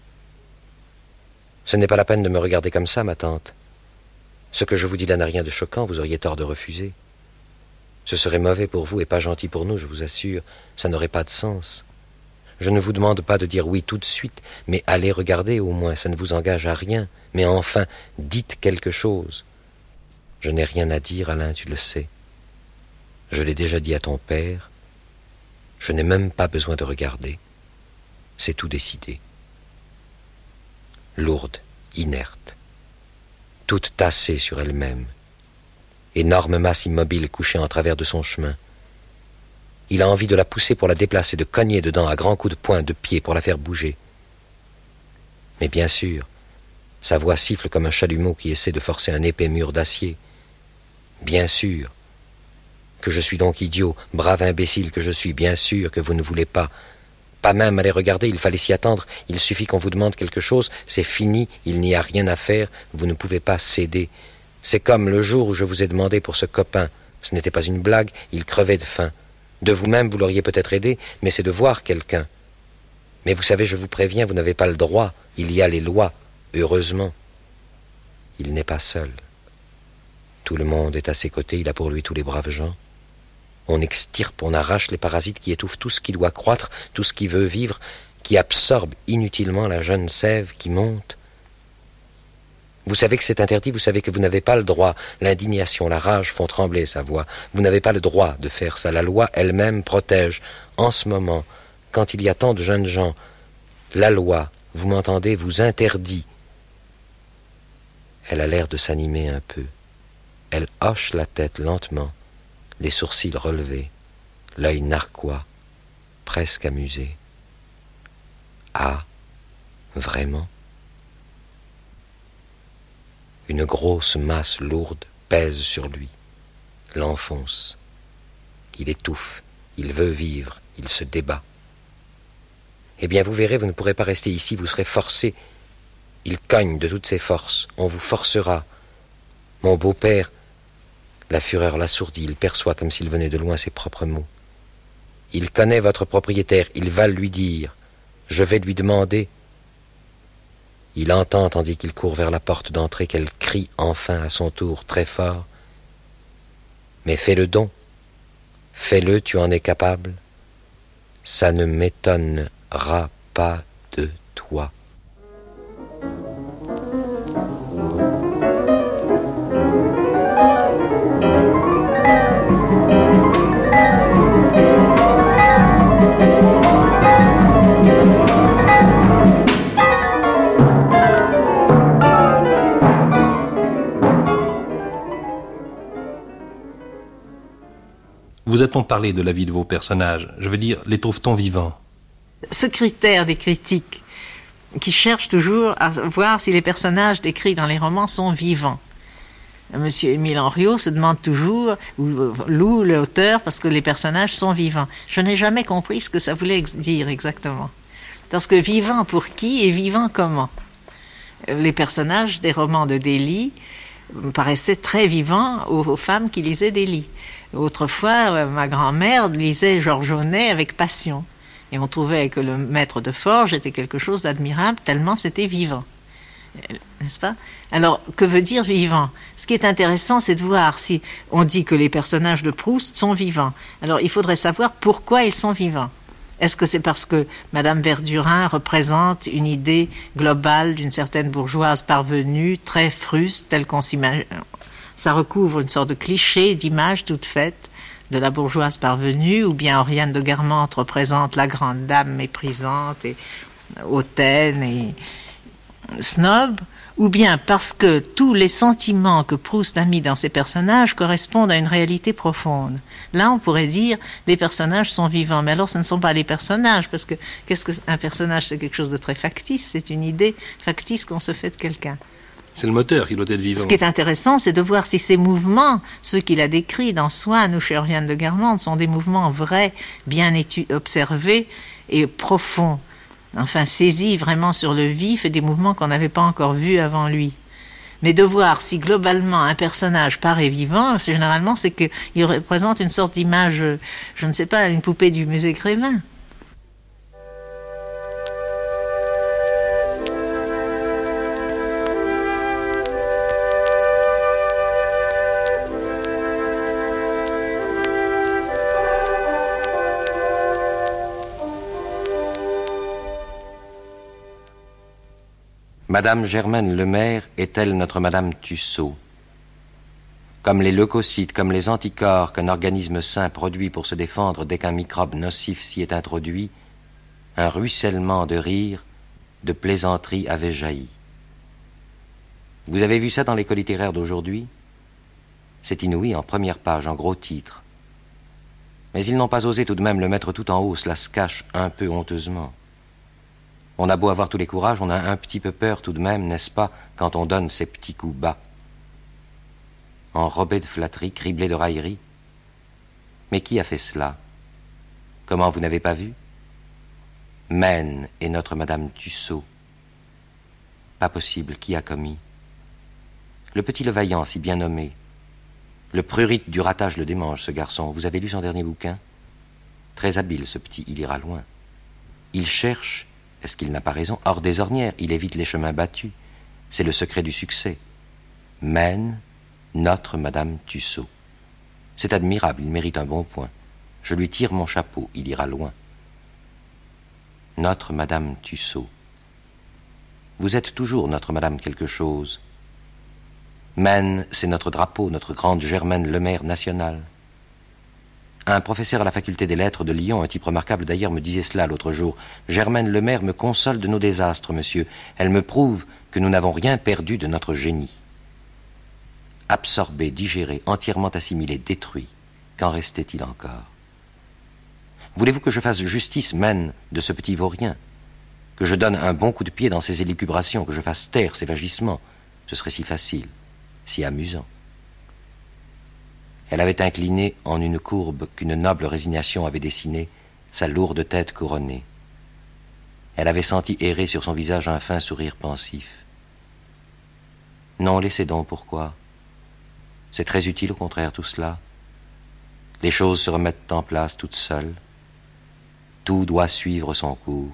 Ce n'est pas la peine de me regarder comme ça, ma tante. Ce que je vous dis là n'a rien de choquant, vous auriez tort de refuser. Ce serait mauvais pour vous et pas gentil pour nous, je vous assure, ça n'aurait pas de sens. Je ne vous demande pas de dire oui tout de suite, mais allez regarder au moins, ça ne vous engage à rien. Mais enfin, dites quelque chose. Je n'ai rien à dire, Alain, tu le sais. Je l'ai déjà dit à ton père, je n'ai même pas besoin de regarder. C'est tout décidé. Lourde, inerte, toute tassée sur elle-même, énorme masse immobile couchée en travers de son chemin. Il a envie de la pousser pour la déplacer, de cogner dedans à grands coups de poing, de pied pour la faire bouger. Mais bien sûr, sa voix siffle comme un chalumeau qui essaie de forcer un épais mur d'acier. Bien sûr, que je suis donc idiot, brave imbécile que je suis, bien sûr que vous ne voulez pas. Pas même aller regarder, il fallait s'y attendre, il suffit qu'on vous demande quelque chose, c'est fini, il n'y a rien à faire, vous ne pouvez pas céder. C'est comme le jour où je vous ai demandé pour ce copain. Ce n'était pas une blague, il crevait de faim. De vous-même, vous l'auriez peut-être aidé, mais c'est de voir quelqu'un. Mais vous savez, je vous préviens, vous n'avez pas le droit, il y a les lois, heureusement. Il n'est pas seul. Tout le monde est à ses côtés, il a pour lui tous les braves gens. On extirpe, on arrache les parasites qui étouffent tout ce qui doit croître, tout ce qui veut vivre, qui absorbe inutilement la jeune sève qui monte. Vous savez que c'est interdit, vous savez que vous n'avez pas le droit. L'indignation, la rage font trembler sa voix. Vous n'avez pas le droit de faire ça. La loi elle-même protège. En ce moment, quand il y a tant de jeunes gens, la loi, vous m'entendez, vous interdit. Elle a l'air de s'animer un peu. Elle hoche la tête lentement les sourcils relevés, l'œil narquois, presque amusé. Ah, vraiment? Une grosse masse lourde pèse sur lui, l'enfonce. Il étouffe, il veut vivre, il se débat. Eh bien, vous verrez, vous ne pourrez pas rester ici, vous serez forcé. Il cogne de toutes ses forces, on vous forcera. Mon beau-père, la fureur l'assourdit, il perçoit comme s'il venait de loin ses propres mots. Il connaît votre propriétaire, il va lui dire. Je vais lui demander. Il entend, tandis qu'il court vers la porte d'entrée, qu'elle crie enfin à son tour très fort. Mais fais le don. Fais-le, tu en es capable. Ça ne m'étonnera pas de toi. A-t-on parlé de la vie de vos personnages? Je veux dire, les trouve-t-on vivants? Ce critère des critiques qui cherchent toujours à voir si les personnages décrits dans les romans sont vivants. Monsieur Émile Henriot se demande toujours, ou loue l'auteur, parce que les personnages sont vivants. Je n'ai jamais compris ce que ça voulait dire exactement. Parce que vivant pour qui et vivant comment? Les personnages des romans de Delhi paraissaient très vivants aux, femmes qui lisaient Delhi. Autrefois, euh, ma grand-mère lisait Georges avec passion. Et on trouvait que le maître de forge était quelque chose d'admirable, tellement c'était vivant. Euh, n'est-ce pas? Alors, que veut dire vivant? Ce qui est intéressant, c'est de voir si on dit que les personnages de Proust sont vivants. Alors, il faudrait savoir pourquoi ils sont vivants. Est-ce que c'est parce que Madame Verdurin représente une idée globale d'une certaine bourgeoise parvenue, très fruste, telle qu'on s'imagine ça recouvre une sorte de cliché, d'image toute faite de la bourgeoise parvenue, ou bien Oriane de Guermantes représente la grande dame méprisante et hautaine et snob, ou bien parce que tous les sentiments que Proust a mis dans ses personnages correspondent à une réalité profonde. Là, on pourrait dire les personnages sont vivants, mais alors ce ne sont pas les personnages, parce que qu'est-ce qu'un personnage C'est quelque chose de très factice, c'est une idée factice qu'on se fait de quelqu'un. C'est le moteur qui doit être vivant. Ce qui est intéressant, c'est de voir si ces mouvements, ceux qu'il a décrits dans Swann ou chez Oriane de Guermantes, sont des mouvements vrais, bien observés et profonds. Enfin, saisis vraiment sur le vif et des mouvements qu'on n'avait pas encore vus avant lui. Mais de voir si globalement un personnage paraît vivant, c'est généralement c'est qu'il représente une sorte d'image, je ne sais pas, une poupée du musée Grévin. Madame Germaine Lemaire est-elle notre Madame Tussaud? Comme les leucocytes, comme les anticorps qu'un organisme sain produit pour se défendre dès qu'un microbe nocif s'y est introduit, un ruissellement de rire, de plaisanterie avait jailli. Vous avez vu ça dans l'école littéraire d'aujourd'hui? C'est inouï en première page, en gros titre. Mais ils n'ont pas osé tout de même le mettre tout en haut, cela se cache un peu honteusement. On a beau avoir tous les courages, on a un petit peu peur tout de même, n'est-ce pas, quand on donne ces petits coups bas. Enrobé de flatterie, criblé de raillerie. Mais qui a fait cela? Comment vous n'avez pas vu? Maine et notre Madame Tussaud. Pas possible, qui a commis? Le petit Levaillant, si bien nommé. Le prurite du ratage le démange, ce garçon. Vous avez lu son dernier bouquin? Très habile, ce petit, il ira loin. Il cherche est-ce qu'il n'a pas raison? Hors des ornières, il évite les chemins battus. C'est le secret du succès. Mène notre Madame Tussaud. C'est admirable, il mérite un bon point. Je lui tire mon chapeau, il ira loin. Notre Madame Tussaud. Vous êtes toujours notre Madame quelque chose. Maine, c'est notre drapeau, notre grande Germaine Lemaire nationale. Un professeur à la faculté des lettres de Lyon, un type remarquable d'ailleurs, me disait cela l'autre jour. Germaine Lemaire me console de nos désastres, monsieur. Elle me prouve que nous n'avons rien perdu de notre génie. Absorbé, digéré, entièrement assimilé, détruit, qu'en restait-il encore? Voulez-vous que je fasse justice, mène, de ce petit vaurien? Que je donne un bon coup de pied dans ses élucubrations, que je fasse taire ses vagissements? Ce serait si facile, si amusant. Elle avait incliné en une courbe qu'une noble résignation avait dessinée sa lourde tête couronnée. Elle avait senti errer sur son visage un fin sourire pensif. Non, laissez donc, pourquoi C'est très utile au contraire tout cela. Les choses se remettent en place toutes seules. Tout doit suivre son cours.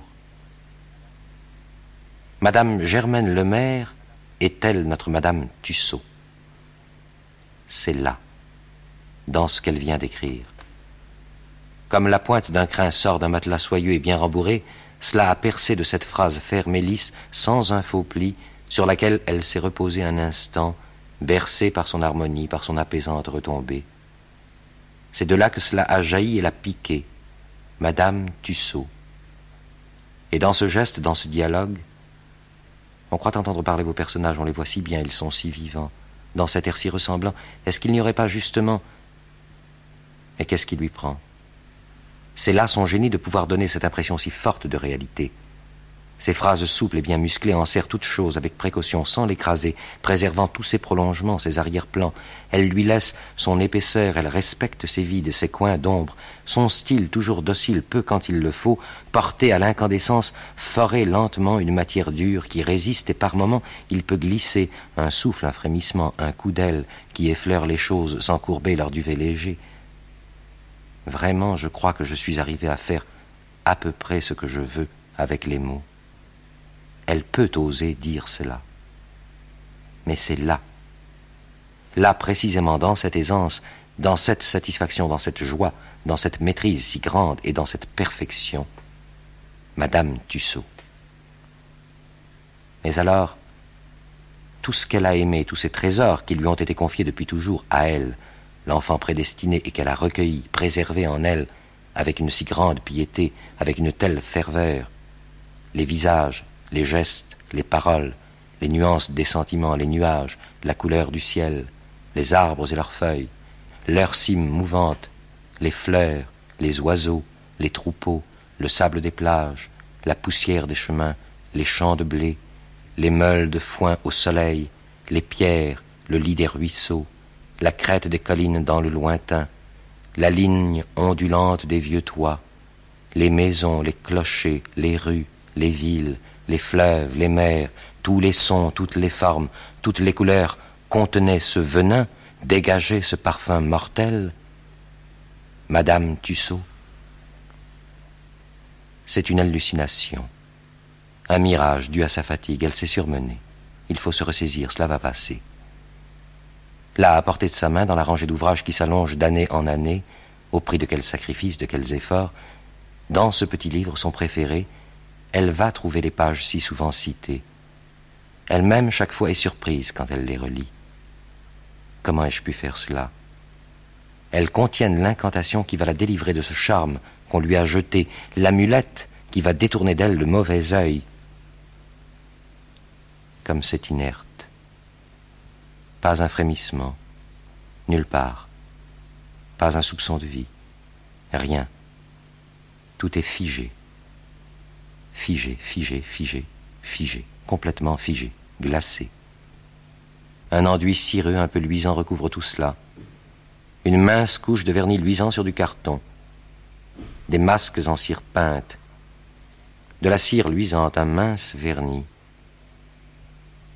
Madame Germaine Lemaire est-elle notre Madame Tussaud? C'est là, dans ce qu'elle vient d'écrire. Comme la pointe d'un crin sort d'un matelas soyeux et bien rembourré, cela a percé de cette phrase ferme et lisse, sans un faux pli, sur laquelle elle s'est reposée un instant, bercée par son harmonie, par son apaisante retombée. C'est de là que cela a jailli et l'a piqué. Madame Tussaud. Et dans ce geste, dans ce dialogue, on croit entendre parler vos personnages, on les voit si bien, ils sont si vivants. Dans cet air si ressemblant, est-ce qu'il n'y aurait pas justement. Et qu'est-ce qui lui prend? C'est là son génie de pouvoir donner cette impression si forte de réalité. Ses phrases souples et bien musclées en serrent toute chose avec précaution, sans l'écraser, préservant tous ses prolongements, ses arrière-plans. Elle lui laisse son épaisseur, elle respecte ses vides, ses coins d'ombre. Son style, toujours docile, peu quand il le faut, porté à l'incandescence, forer lentement une matière dure qui résiste et par moments il peut glisser un souffle, un frémissement, un coup d'aile qui effleure les choses sans courber leur duvet léger. Vraiment, je crois que je suis arrivé à faire à peu près ce que je veux avec les mots elle peut oser dire cela. Mais c'est là, là précisément dans cette aisance, dans cette satisfaction, dans cette joie, dans cette maîtrise si grande et dans cette perfection, Madame Tussaud. Mais alors, tout ce qu'elle a aimé, tous ces trésors qui lui ont été confiés depuis toujours à elle, l'enfant prédestiné et qu'elle a recueilli, préservé en elle, avec une si grande piété, avec une telle ferveur, les visages, les gestes, les paroles, les nuances des sentiments, les nuages, la couleur du ciel, les arbres et leurs feuilles, leurs cimes mouvantes, les fleurs, les oiseaux, les troupeaux, le sable des plages, la poussière des chemins, les champs de blé, les meules de foin au soleil, les pierres, le lit des ruisseaux, la crête des collines dans le lointain, la ligne ondulante des vieux toits, les maisons, les clochers, les rues, les villes, les fleuves, les mers, tous les sons, toutes les formes, toutes les couleurs contenaient ce venin, dégageaient ce parfum mortel Madame Tussaud C'est une hallucination, un mirage dû à sa fatigue, elle s'est surmenée. Il faut se ressaisir, cela va passer. Là, à portée de sa main, dans la rangée d'ouvrages qui s'allonge d'année en année, au prix de quels sacrifices, de quels efforts, dans ce petit livre, son préféré, elle va trouver les pages si souvent citées. Elle-même, chaque fois, est surprise quand elle les relit. Comment ai-je pu faire cela? Elles contiennent l'incantation qui va la délivrer de ce charme qu'on lui a jeté, l'amulette qui va détourner d'elle le mauvais œil. Comme c'est inerte. Pas un frémissement, nulle part. Pas un soupçon de vie. Rien. Tout est figé figé, figé, figé, figé, complètement figé, glacé. Un enduit cireux un peu luisant recouvre tout cela. Une mince couche de vernis luisant sur du carton. Des masques en cire peinte. De la cire luisante, un mince vernis.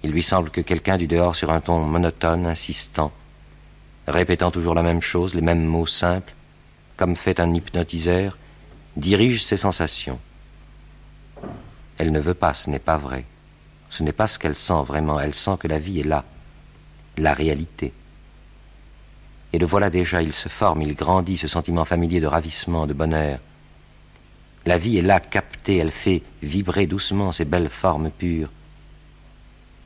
Il lui semble que quelqu'un du dehors, sur un ton monotone, insistant, répétant toujours la même chose, les mêmes mots simples, comme fait un hypnotiseur, dirige ses sensations. Elle ne veut pas, ce n'est pas vrai. Ce n'est pas ce qu'elle sent vraiment, elle sent que la vie est là, la réalité. Et le voilà déjà, il se forme, il grandit, ce sentiment familier de ravissement, de bonheur. La vie est là, captée, elle fait vibrer doucement ces belles formes pures.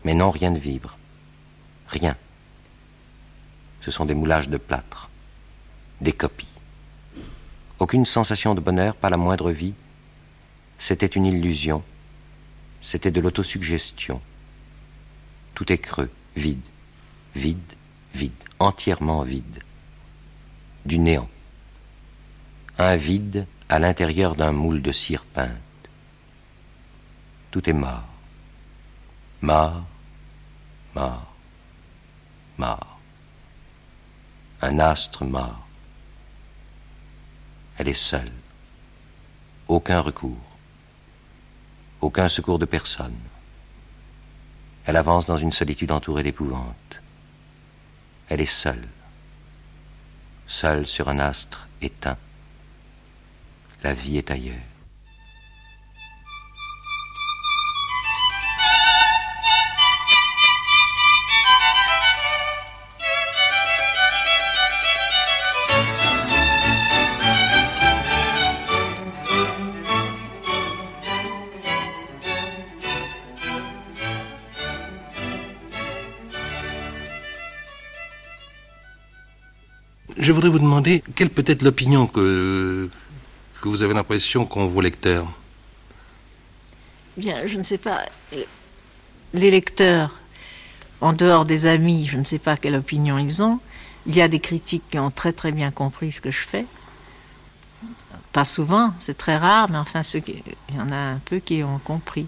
Mais non, rien ne vibre. Rien. Ce sont des moulages de plâtre, des copies. Aucune sensation de bonheur, pas la moindre vie. C'était une illusion, c'était de l'autosuggestion. Tout est creux, vide, vide, vide, entièrement vide. Du néant. Un vide à l'intérieur d'un moule de cire peinte. Tout est mort. Mort, mort, mort. Un astre mort. Elle est seule. Aucun recours aucun secours de personne. Elle avance dans une solitude entourée d'épouvante. Elle est seule, seule sur un astre éteint. La vie est ailleurs. Je voudrais vous demander quelle peut être l'opinion que, que vous avez l'impression qu'ont vos lecteurs. Bien, je ne sais pas. Les lecteurs, en dehors des amis, je ne sais pas quelle opinion ils ont. Il y a des critiques qui ont très très bien compris ce que je fais. Pas souvent, c'est très rare, mais enfin, il y en a un peu qui ont compris.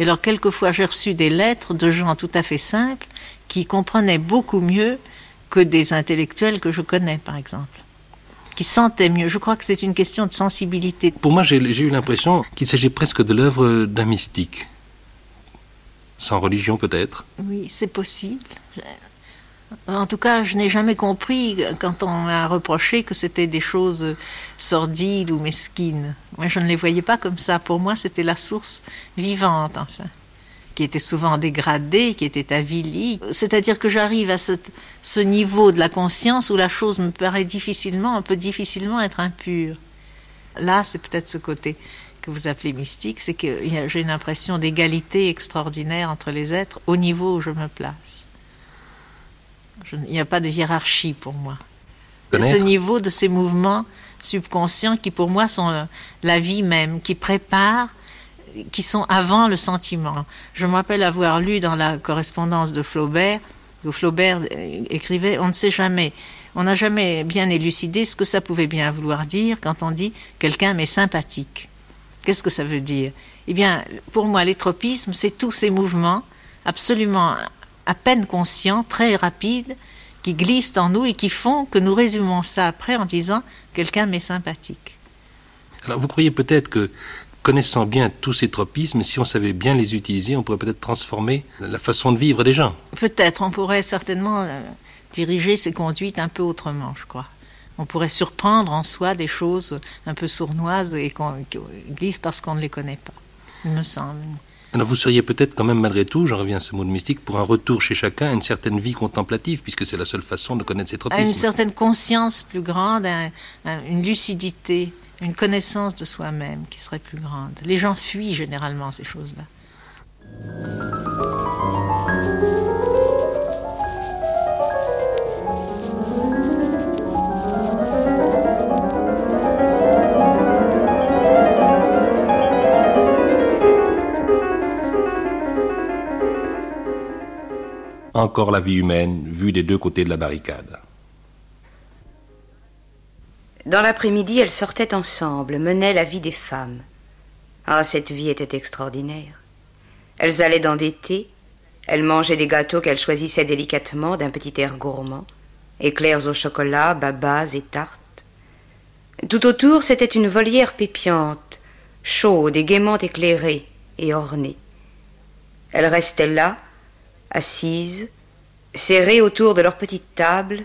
Et alors, quelquefois, j'ai reçu des lettres de gens tout à fait simples qui comprenaient beaucoup mieux que des intellectuels que je connais, par exemple, qui sentaient mieux. Je crois que c'est une question de sensibilité. Pour moi, j'ai eu l'impression qu'il s'agit presque de l'œuvre d'un mystique. Sans religion, peut-être Oui, c'est possible. En tout cas, je n'ai jamais compris quand on m'a reproché que c'était des choses sordides ou mesquines. Moi, je ne les voyais pas comme ça. Pour moi, c'était la source vivante, enfin qui était souvent dégradé, qui était avili. C'est-à-dire que j'arrive à ce, ce, niveau de la conscience où la chose me paraît difficilement, on peut difficilement être impure. Là, c'est peut-être ce côté que vous appelez mystique, c'est que j'ai une impression d'égalité extraordinaire entre les êtres au niveau où je me place. Je, il n'y a pas de hiérarchie pour moi. Ce niveau de ces mouvements subconscients qui pour moi sont la vie même, qui préparent qui sont avant le sentiment. Je me rappelle avoir lu dans la correspondance de Flaubert, où Flaubert euh, écrivait On ne sait jamais, on n'a jamais bien élucidé ce que ça pouvait bien vouloir dire quand on dit quelqu'un m'est sympathique. Qu'est-ce que ça veut dire? Eh bien, pour moi, l'étropisme, c'est tous ces mouvements absolument à peine conscients, très rapides, qui glissent en nous et qui font que nous résumons ça après en disant quelqu'un m'est sympathique. Alors vous croyez peut-être que connaissant bien tous ces tropismes, si on savait bien les utiliser, on pourrait peut-être transformer la façon de vivre des gens. Peut-être, on pourrait certainement euh, diriger ses conduites un peu autrement, je crois. On pourrait surprendre en soi des choses un peu sournoises et qu'on glisse parce qu'on ne les connaît pas, il me semble. Alors vous seriez peut-être quand même malgré tout, j'en reviens à ce mot de mystique, pour un retour chez chacun à une certaine vie contemplative, puisque c'est la seule façon de connaître ces tropismes. À une certaine conscience plus grande, une lucidité une connaissance de soi-même qui serait plus grande. Les gens fuient généralement ces choses-là. Encore la vie humaine vue des deux côtés de la barricade. Dans l'après-midi, elles sortaient ensemble, menaient la vie des femmes. Ah, cette vie était extraordinaire. Elles allaient dans des thés, elles mangeaient des gâteaux qu'elles choisissaient délicatement d'un petit air gourmand, éclairs au chocolat, babas et tartes. Tout autour, c'était une volière pépiante, chaude et gaiement éclairée et ornée. Elles restaient là, assises, serrées autour de leur petite table,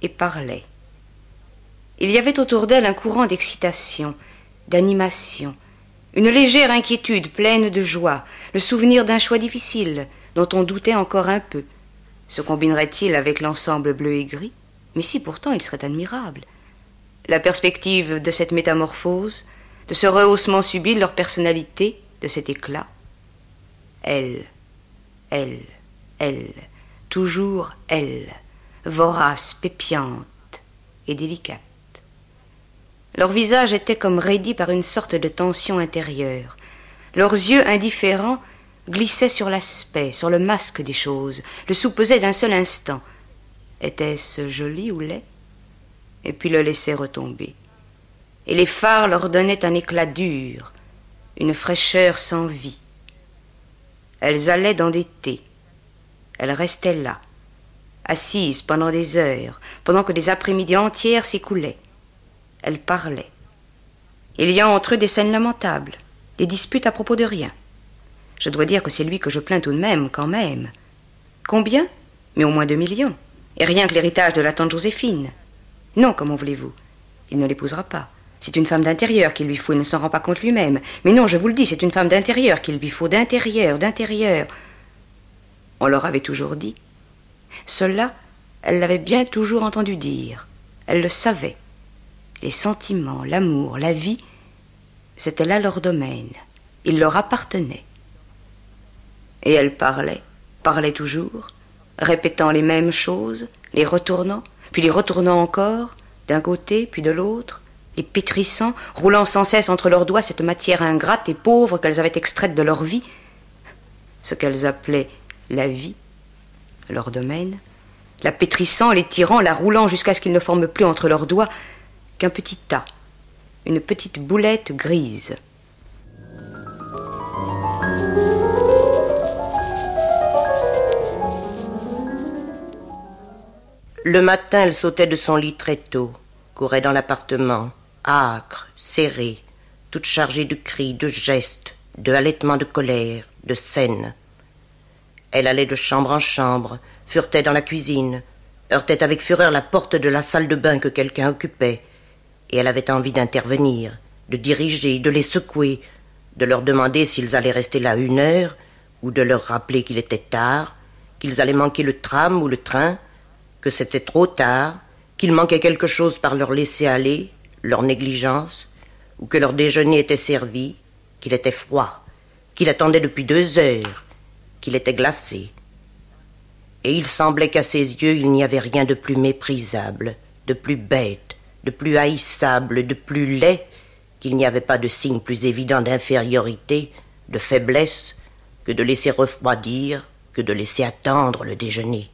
et parlaient. Il y avait autour d'elle un courant d'excitation, d'animation, une légère inquiétude pleine de joie, le souvenir d'un choix difficile dont on doutait encore un peu. Se combinerait-il avec l'ensemble bleu et gris? Mais si pourtant il serait admirable. La perspective de cette métamorphose, de ce rehaussement subit de leur personnalité, de cet éclat. Elle, elle, elle, toujours elle, vorace, pépiante et délicate. Leur visage était comme raidi par une sorte de tension intérieure. Leurs yeux indifférents glissaient sur l'aspect, sur le masque des choses, le soupesaient d'un seul instant. Était-ce joli ou laid? Et puis le laissaient retomber. Et les phares leur donnaient un éclat dur, une fraîcheur sans vie. Elles allaient dans des thés. Elles restaient là, assises pendant des heures, pendant que des après-midi entières s'écoulaient. Elle parlait. Il y a entre eux des scènes lamentables, des disputes à propos de rien. Je dois dire que c'est lui que je plains tout de même, quand même. Combien? Mais au moins deux millions. Et rien que l'héritage de la tante Joséphine. Non, comment voulez-vous? Il ne l'épousera pas. C'est une femme d'intérieur qu'il lui faut, il ne s'en rend pas compte lui-même. Mais non, je vous le dis, c'est une femme d'intérieur qu'il lui faut, d'intérieur, d'intérieur. On leur avait toujours dit. Cela, elle l'avait bien toujours entendu dire. Elle le savait. Les sentiments, l'amour, la vie, c'était là leur domaine. Il leur appartenait. Et elle parlait, parlait toujours, répétant les mêmes choses, les retournant, puis les retournant encore, d'un côté, puis de l'autre, les pétrissant, roulant sans cesse entre leurs doigts cette matière ingrate et pauvre qu'elles avaient extraite de leur vie, ce qu'elles appelaient la vie, leur domaine, la pétrissant, les tirant, la roulant jusqu'à ce qu'ils ne forment plus entre leurs doigts qu'un petit tas, une petite boulette grise. Le matin, elle sautait de son lit très tôt, courait dans l'appartement, âcre, serrée, toute chargée de cris, de gestes, de halètements de colère, de scènes. Elle allait de chambre en chambre, furetait dans la cuisine, heurtait avec fureur la porte de la salle de bain que quelqu'un occupait, et elle avait envie d'intervenir, de diriger, de les secouer, de leur demander s'ils allaient rester là une heure, ou de leur rappeler qu'il était tard, qu'ils allaient manquer le tram ou le train, que c'était trop tard, qu'il manquait quelque chose par leur laisser aller, leur négligence, ou que leur déjeuner était servi, qu'il était froid, qu'il attendait depuis deux heures, qu'il était glacé. Et il semblait qu'à ses yeux il n'y avait rien de plus méprisable, de plus bête, de plus haïssable, de plus laid, qu'il n'y avait pas de signe plus évident d'infériorité, de faiblesse, que de laisser refroidir, que de laisser attendre le déjeuner.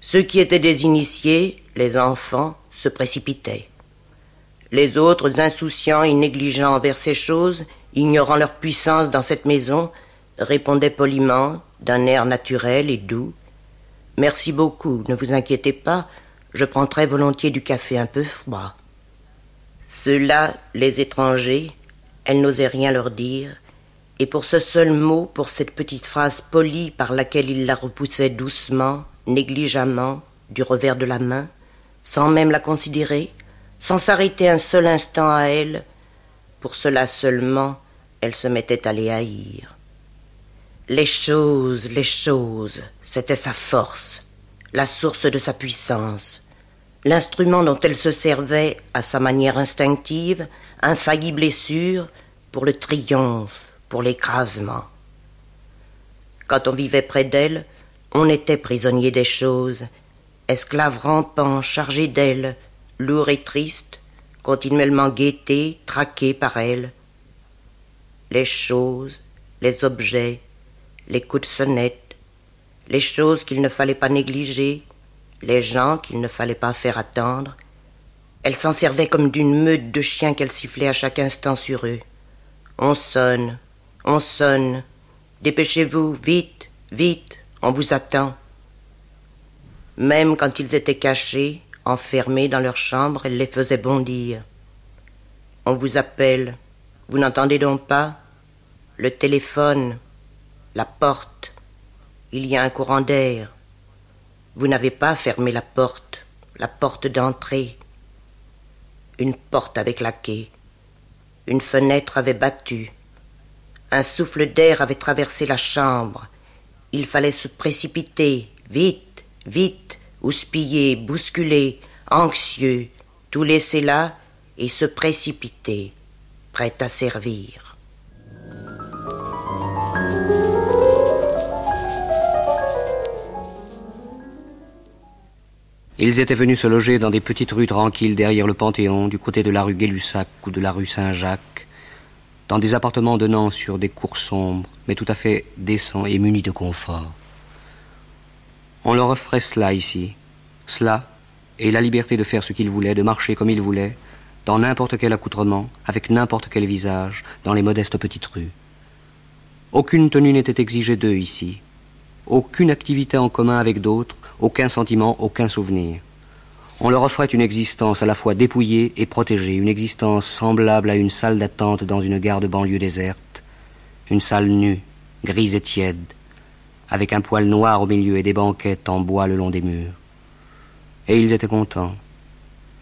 Ceux qui étaient des initiés, les enfants, se précipitaient. Les autres, insouciants et négligents envers ces choses, ignorant leur puissance dans cette maison, répondaient poliment, d'un air naturel et doux. Merci beaucoup, ne vous inquiétez pas, je prendrai volontiers du café un peu froid. Ceux-là, les étrangers, elle n'osait rien leur dire, et pour ce seul mot, pour cette petite phrase polie par laquelle il la repoussait doucement, négligemment, du revers de la main, sans même la considérer, sans s'arrêter un seul instant à elle, pour cela seulement, elle se mettait à les haïr. Les choses, les choses, c'était sa force, la source de sa puissance, l'instrument dont elle se servait à sa manière instinctive, infaillible et sûre, pour le triomphe, pour l'écrasement. Quand on vivait près d'elle, on était prisonnier des choses, esclave rampant, chargé d'elle, lourd et triste, continuellement guetté, traqué par elle. Les choses, les objets, les coups de sonnette, les choses qu'il ne fallait pas négliger, les gens qu'il ne fallait pas faire attendre. Elle s'en servait comme d'une meute de chiens qu'elle sifflait à chaque instant sur eux. On sonne, on sonne. Dépêchez-vous, vite, vite, on vous attend. Même quand ils étaient cachés, enfermés dans leur chambre, elle les faisait bondir. On vous appelle. Vous n'entendez donc pas? Le téléphone, la porte. Il y a un courant d'air. Vous n'avez pas fermé la porte, la porte d'entrée. Une porte avait claqué. Une fenêtre avait battu. Un souffle d'air avait traversé la chambre. Il fallait se précipiter, vite, vite, houspiller, bousculer, anxieux, tout laisser là et se précipiter, prêt à servir. Ils étaient venus se loger dans des petites rues tranquilles derrière le Panthéon, du côté de la rue Gay-Lussac ou de la rue Saint-Jacques, dans des appartements donnant sur des cours sombres, mais tout à fait décents et munis de confort. On leur offrait cela ici, cela, et la liberté de faire ce qu'ils voulaient, de marcher comme ils voulaient, dans n'importe quel accoutrement, avec n'importe quel visage, dans les modestes petites rues. Aucune tenue n'était exigée d'eux ici, aucune activité en commun avec d'autres, aucun sentiment, aucun souvenir. On leur offrait une existence à la fois dépouillée et protégée, une existence semblable à une salle d'attente dans une gare de banlieue déserte, une salle nue, grise et tiède, avec un poêle noir au milieu et des banquettes en bois le long des murs. Et ils étaient contents.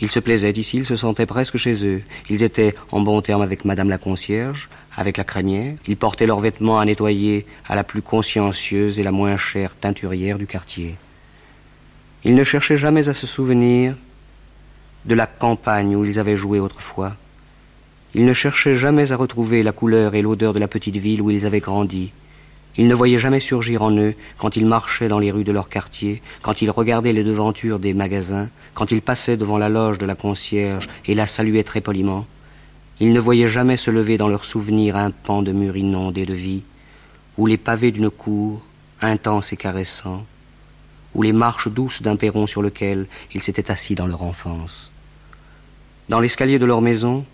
Ils se plaisaient ici, ils se sentaient presque chez eux. Ils étaient en bon terme avec Madame la concierge, avec la crémière. Ils portaient leurs vêtements à nettoyer à la plus consciencieuse et la moins chère teinturière du quartier. Ils ne cherchaient jamais à se souvenir de la campagne où ils avaient joué autrefois. Ils ne cherchaient jamais à retrouver la couleur et l'odeur de la petite ville où ils avaient grandi. Ils ne voyaient jamais surgir en eux, quand ils marchaient dans les rues de leur quartier, quand ils regardaient les devantures des magasins, quand ils passaient devant la loge de la concierge et la saluaient très poliment. Ils ne voyaient jamais se lever dans leurs souvenirs un pan de mur inondé de vie, ou les pavés d'une cour, intense et caressant, ou les marches douces d'un perron sur lequel ils s'étaient assis dans leur enfance. Dans l'escalier de leur maison,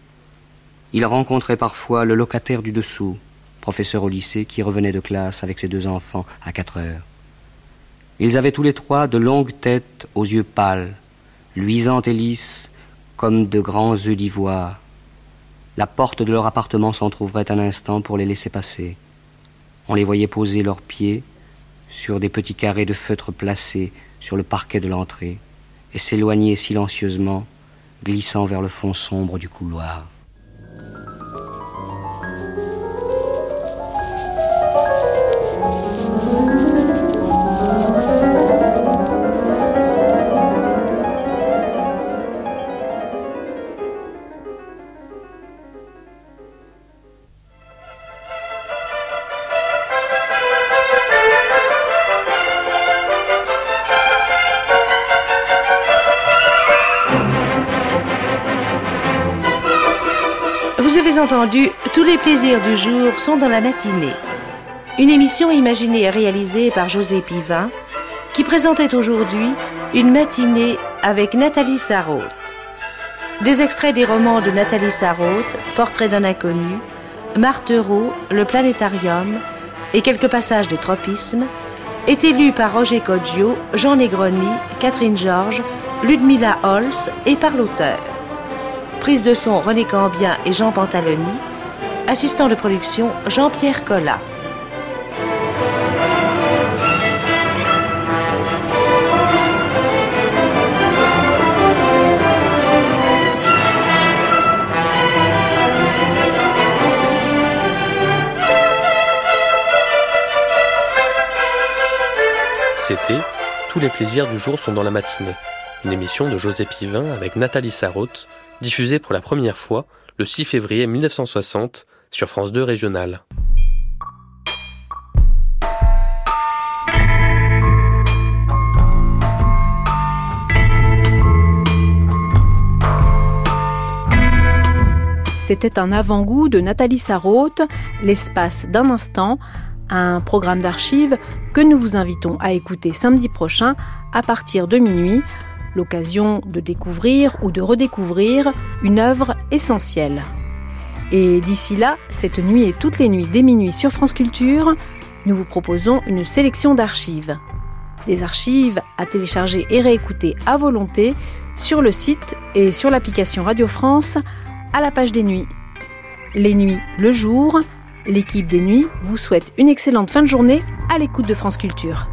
ils rencontraient parfois le locataire du dessous, professeur au lycée, qui revenait de classe avec ses deux enfants à quatre heures. Ils avaient tous les trois de longues têtes aux yeux pâles, luisantes et lisses comme de grands œufs d'ivoire. La porte de leur appartement s'entr'ouvrait un instant pour les laisser passer. On les voyait poser leurs pieds sur des petits carrés de feutre placés sur le parquet de l'entrée et s'éloigner silencieusement, glissant vers le fond sombre du couloir. Tous les plaisirs du jour sont dans la matinée. Une émission imaginée et réalisée par José Pivin qui présentait aujourd'hui une matinée avec Nathalie Sarraute. Des extraits des romans de Nathalie Sarraute, Portrait d'un inconnu, Marthereau, Le planétarium et quelques passages de tropisme étaient lus par Roger Coggio, Jean Negroni, Catherine Georges, Ludmilla Holz et par l'auteur. Prise de son René Cambien et Jean Pantaloni. Assistant de production Jean-Pierre Collat. C'était Tous les plaisirs du jour sont dans la matinée, une émission de José Pivin avec Nathalie Sarraute, diffusée pour la première fois le 6 février 1960 sur France 2 Régional. C'était un avant-goût de Nathalie Sarraute, L'espace d'un instant, un programme d'archives que nous vous invitons à écouter samedi prochain à partir de minuit, l'occasion de découvrir ou de redécouvrir une œuvre essentielle. Et d'ici là, cette nuit et toutes les nuits dès minuit sur France Culture, nous vous proposons une sélection d'archives. Des archives à télécharger et réécouter à volonté sur le site et sur l'application Radio France à la page des nuits. Les nuits le jour, l'équipe des nuits vous souhaite une excellente fin de journée à l'écoute de France Culture.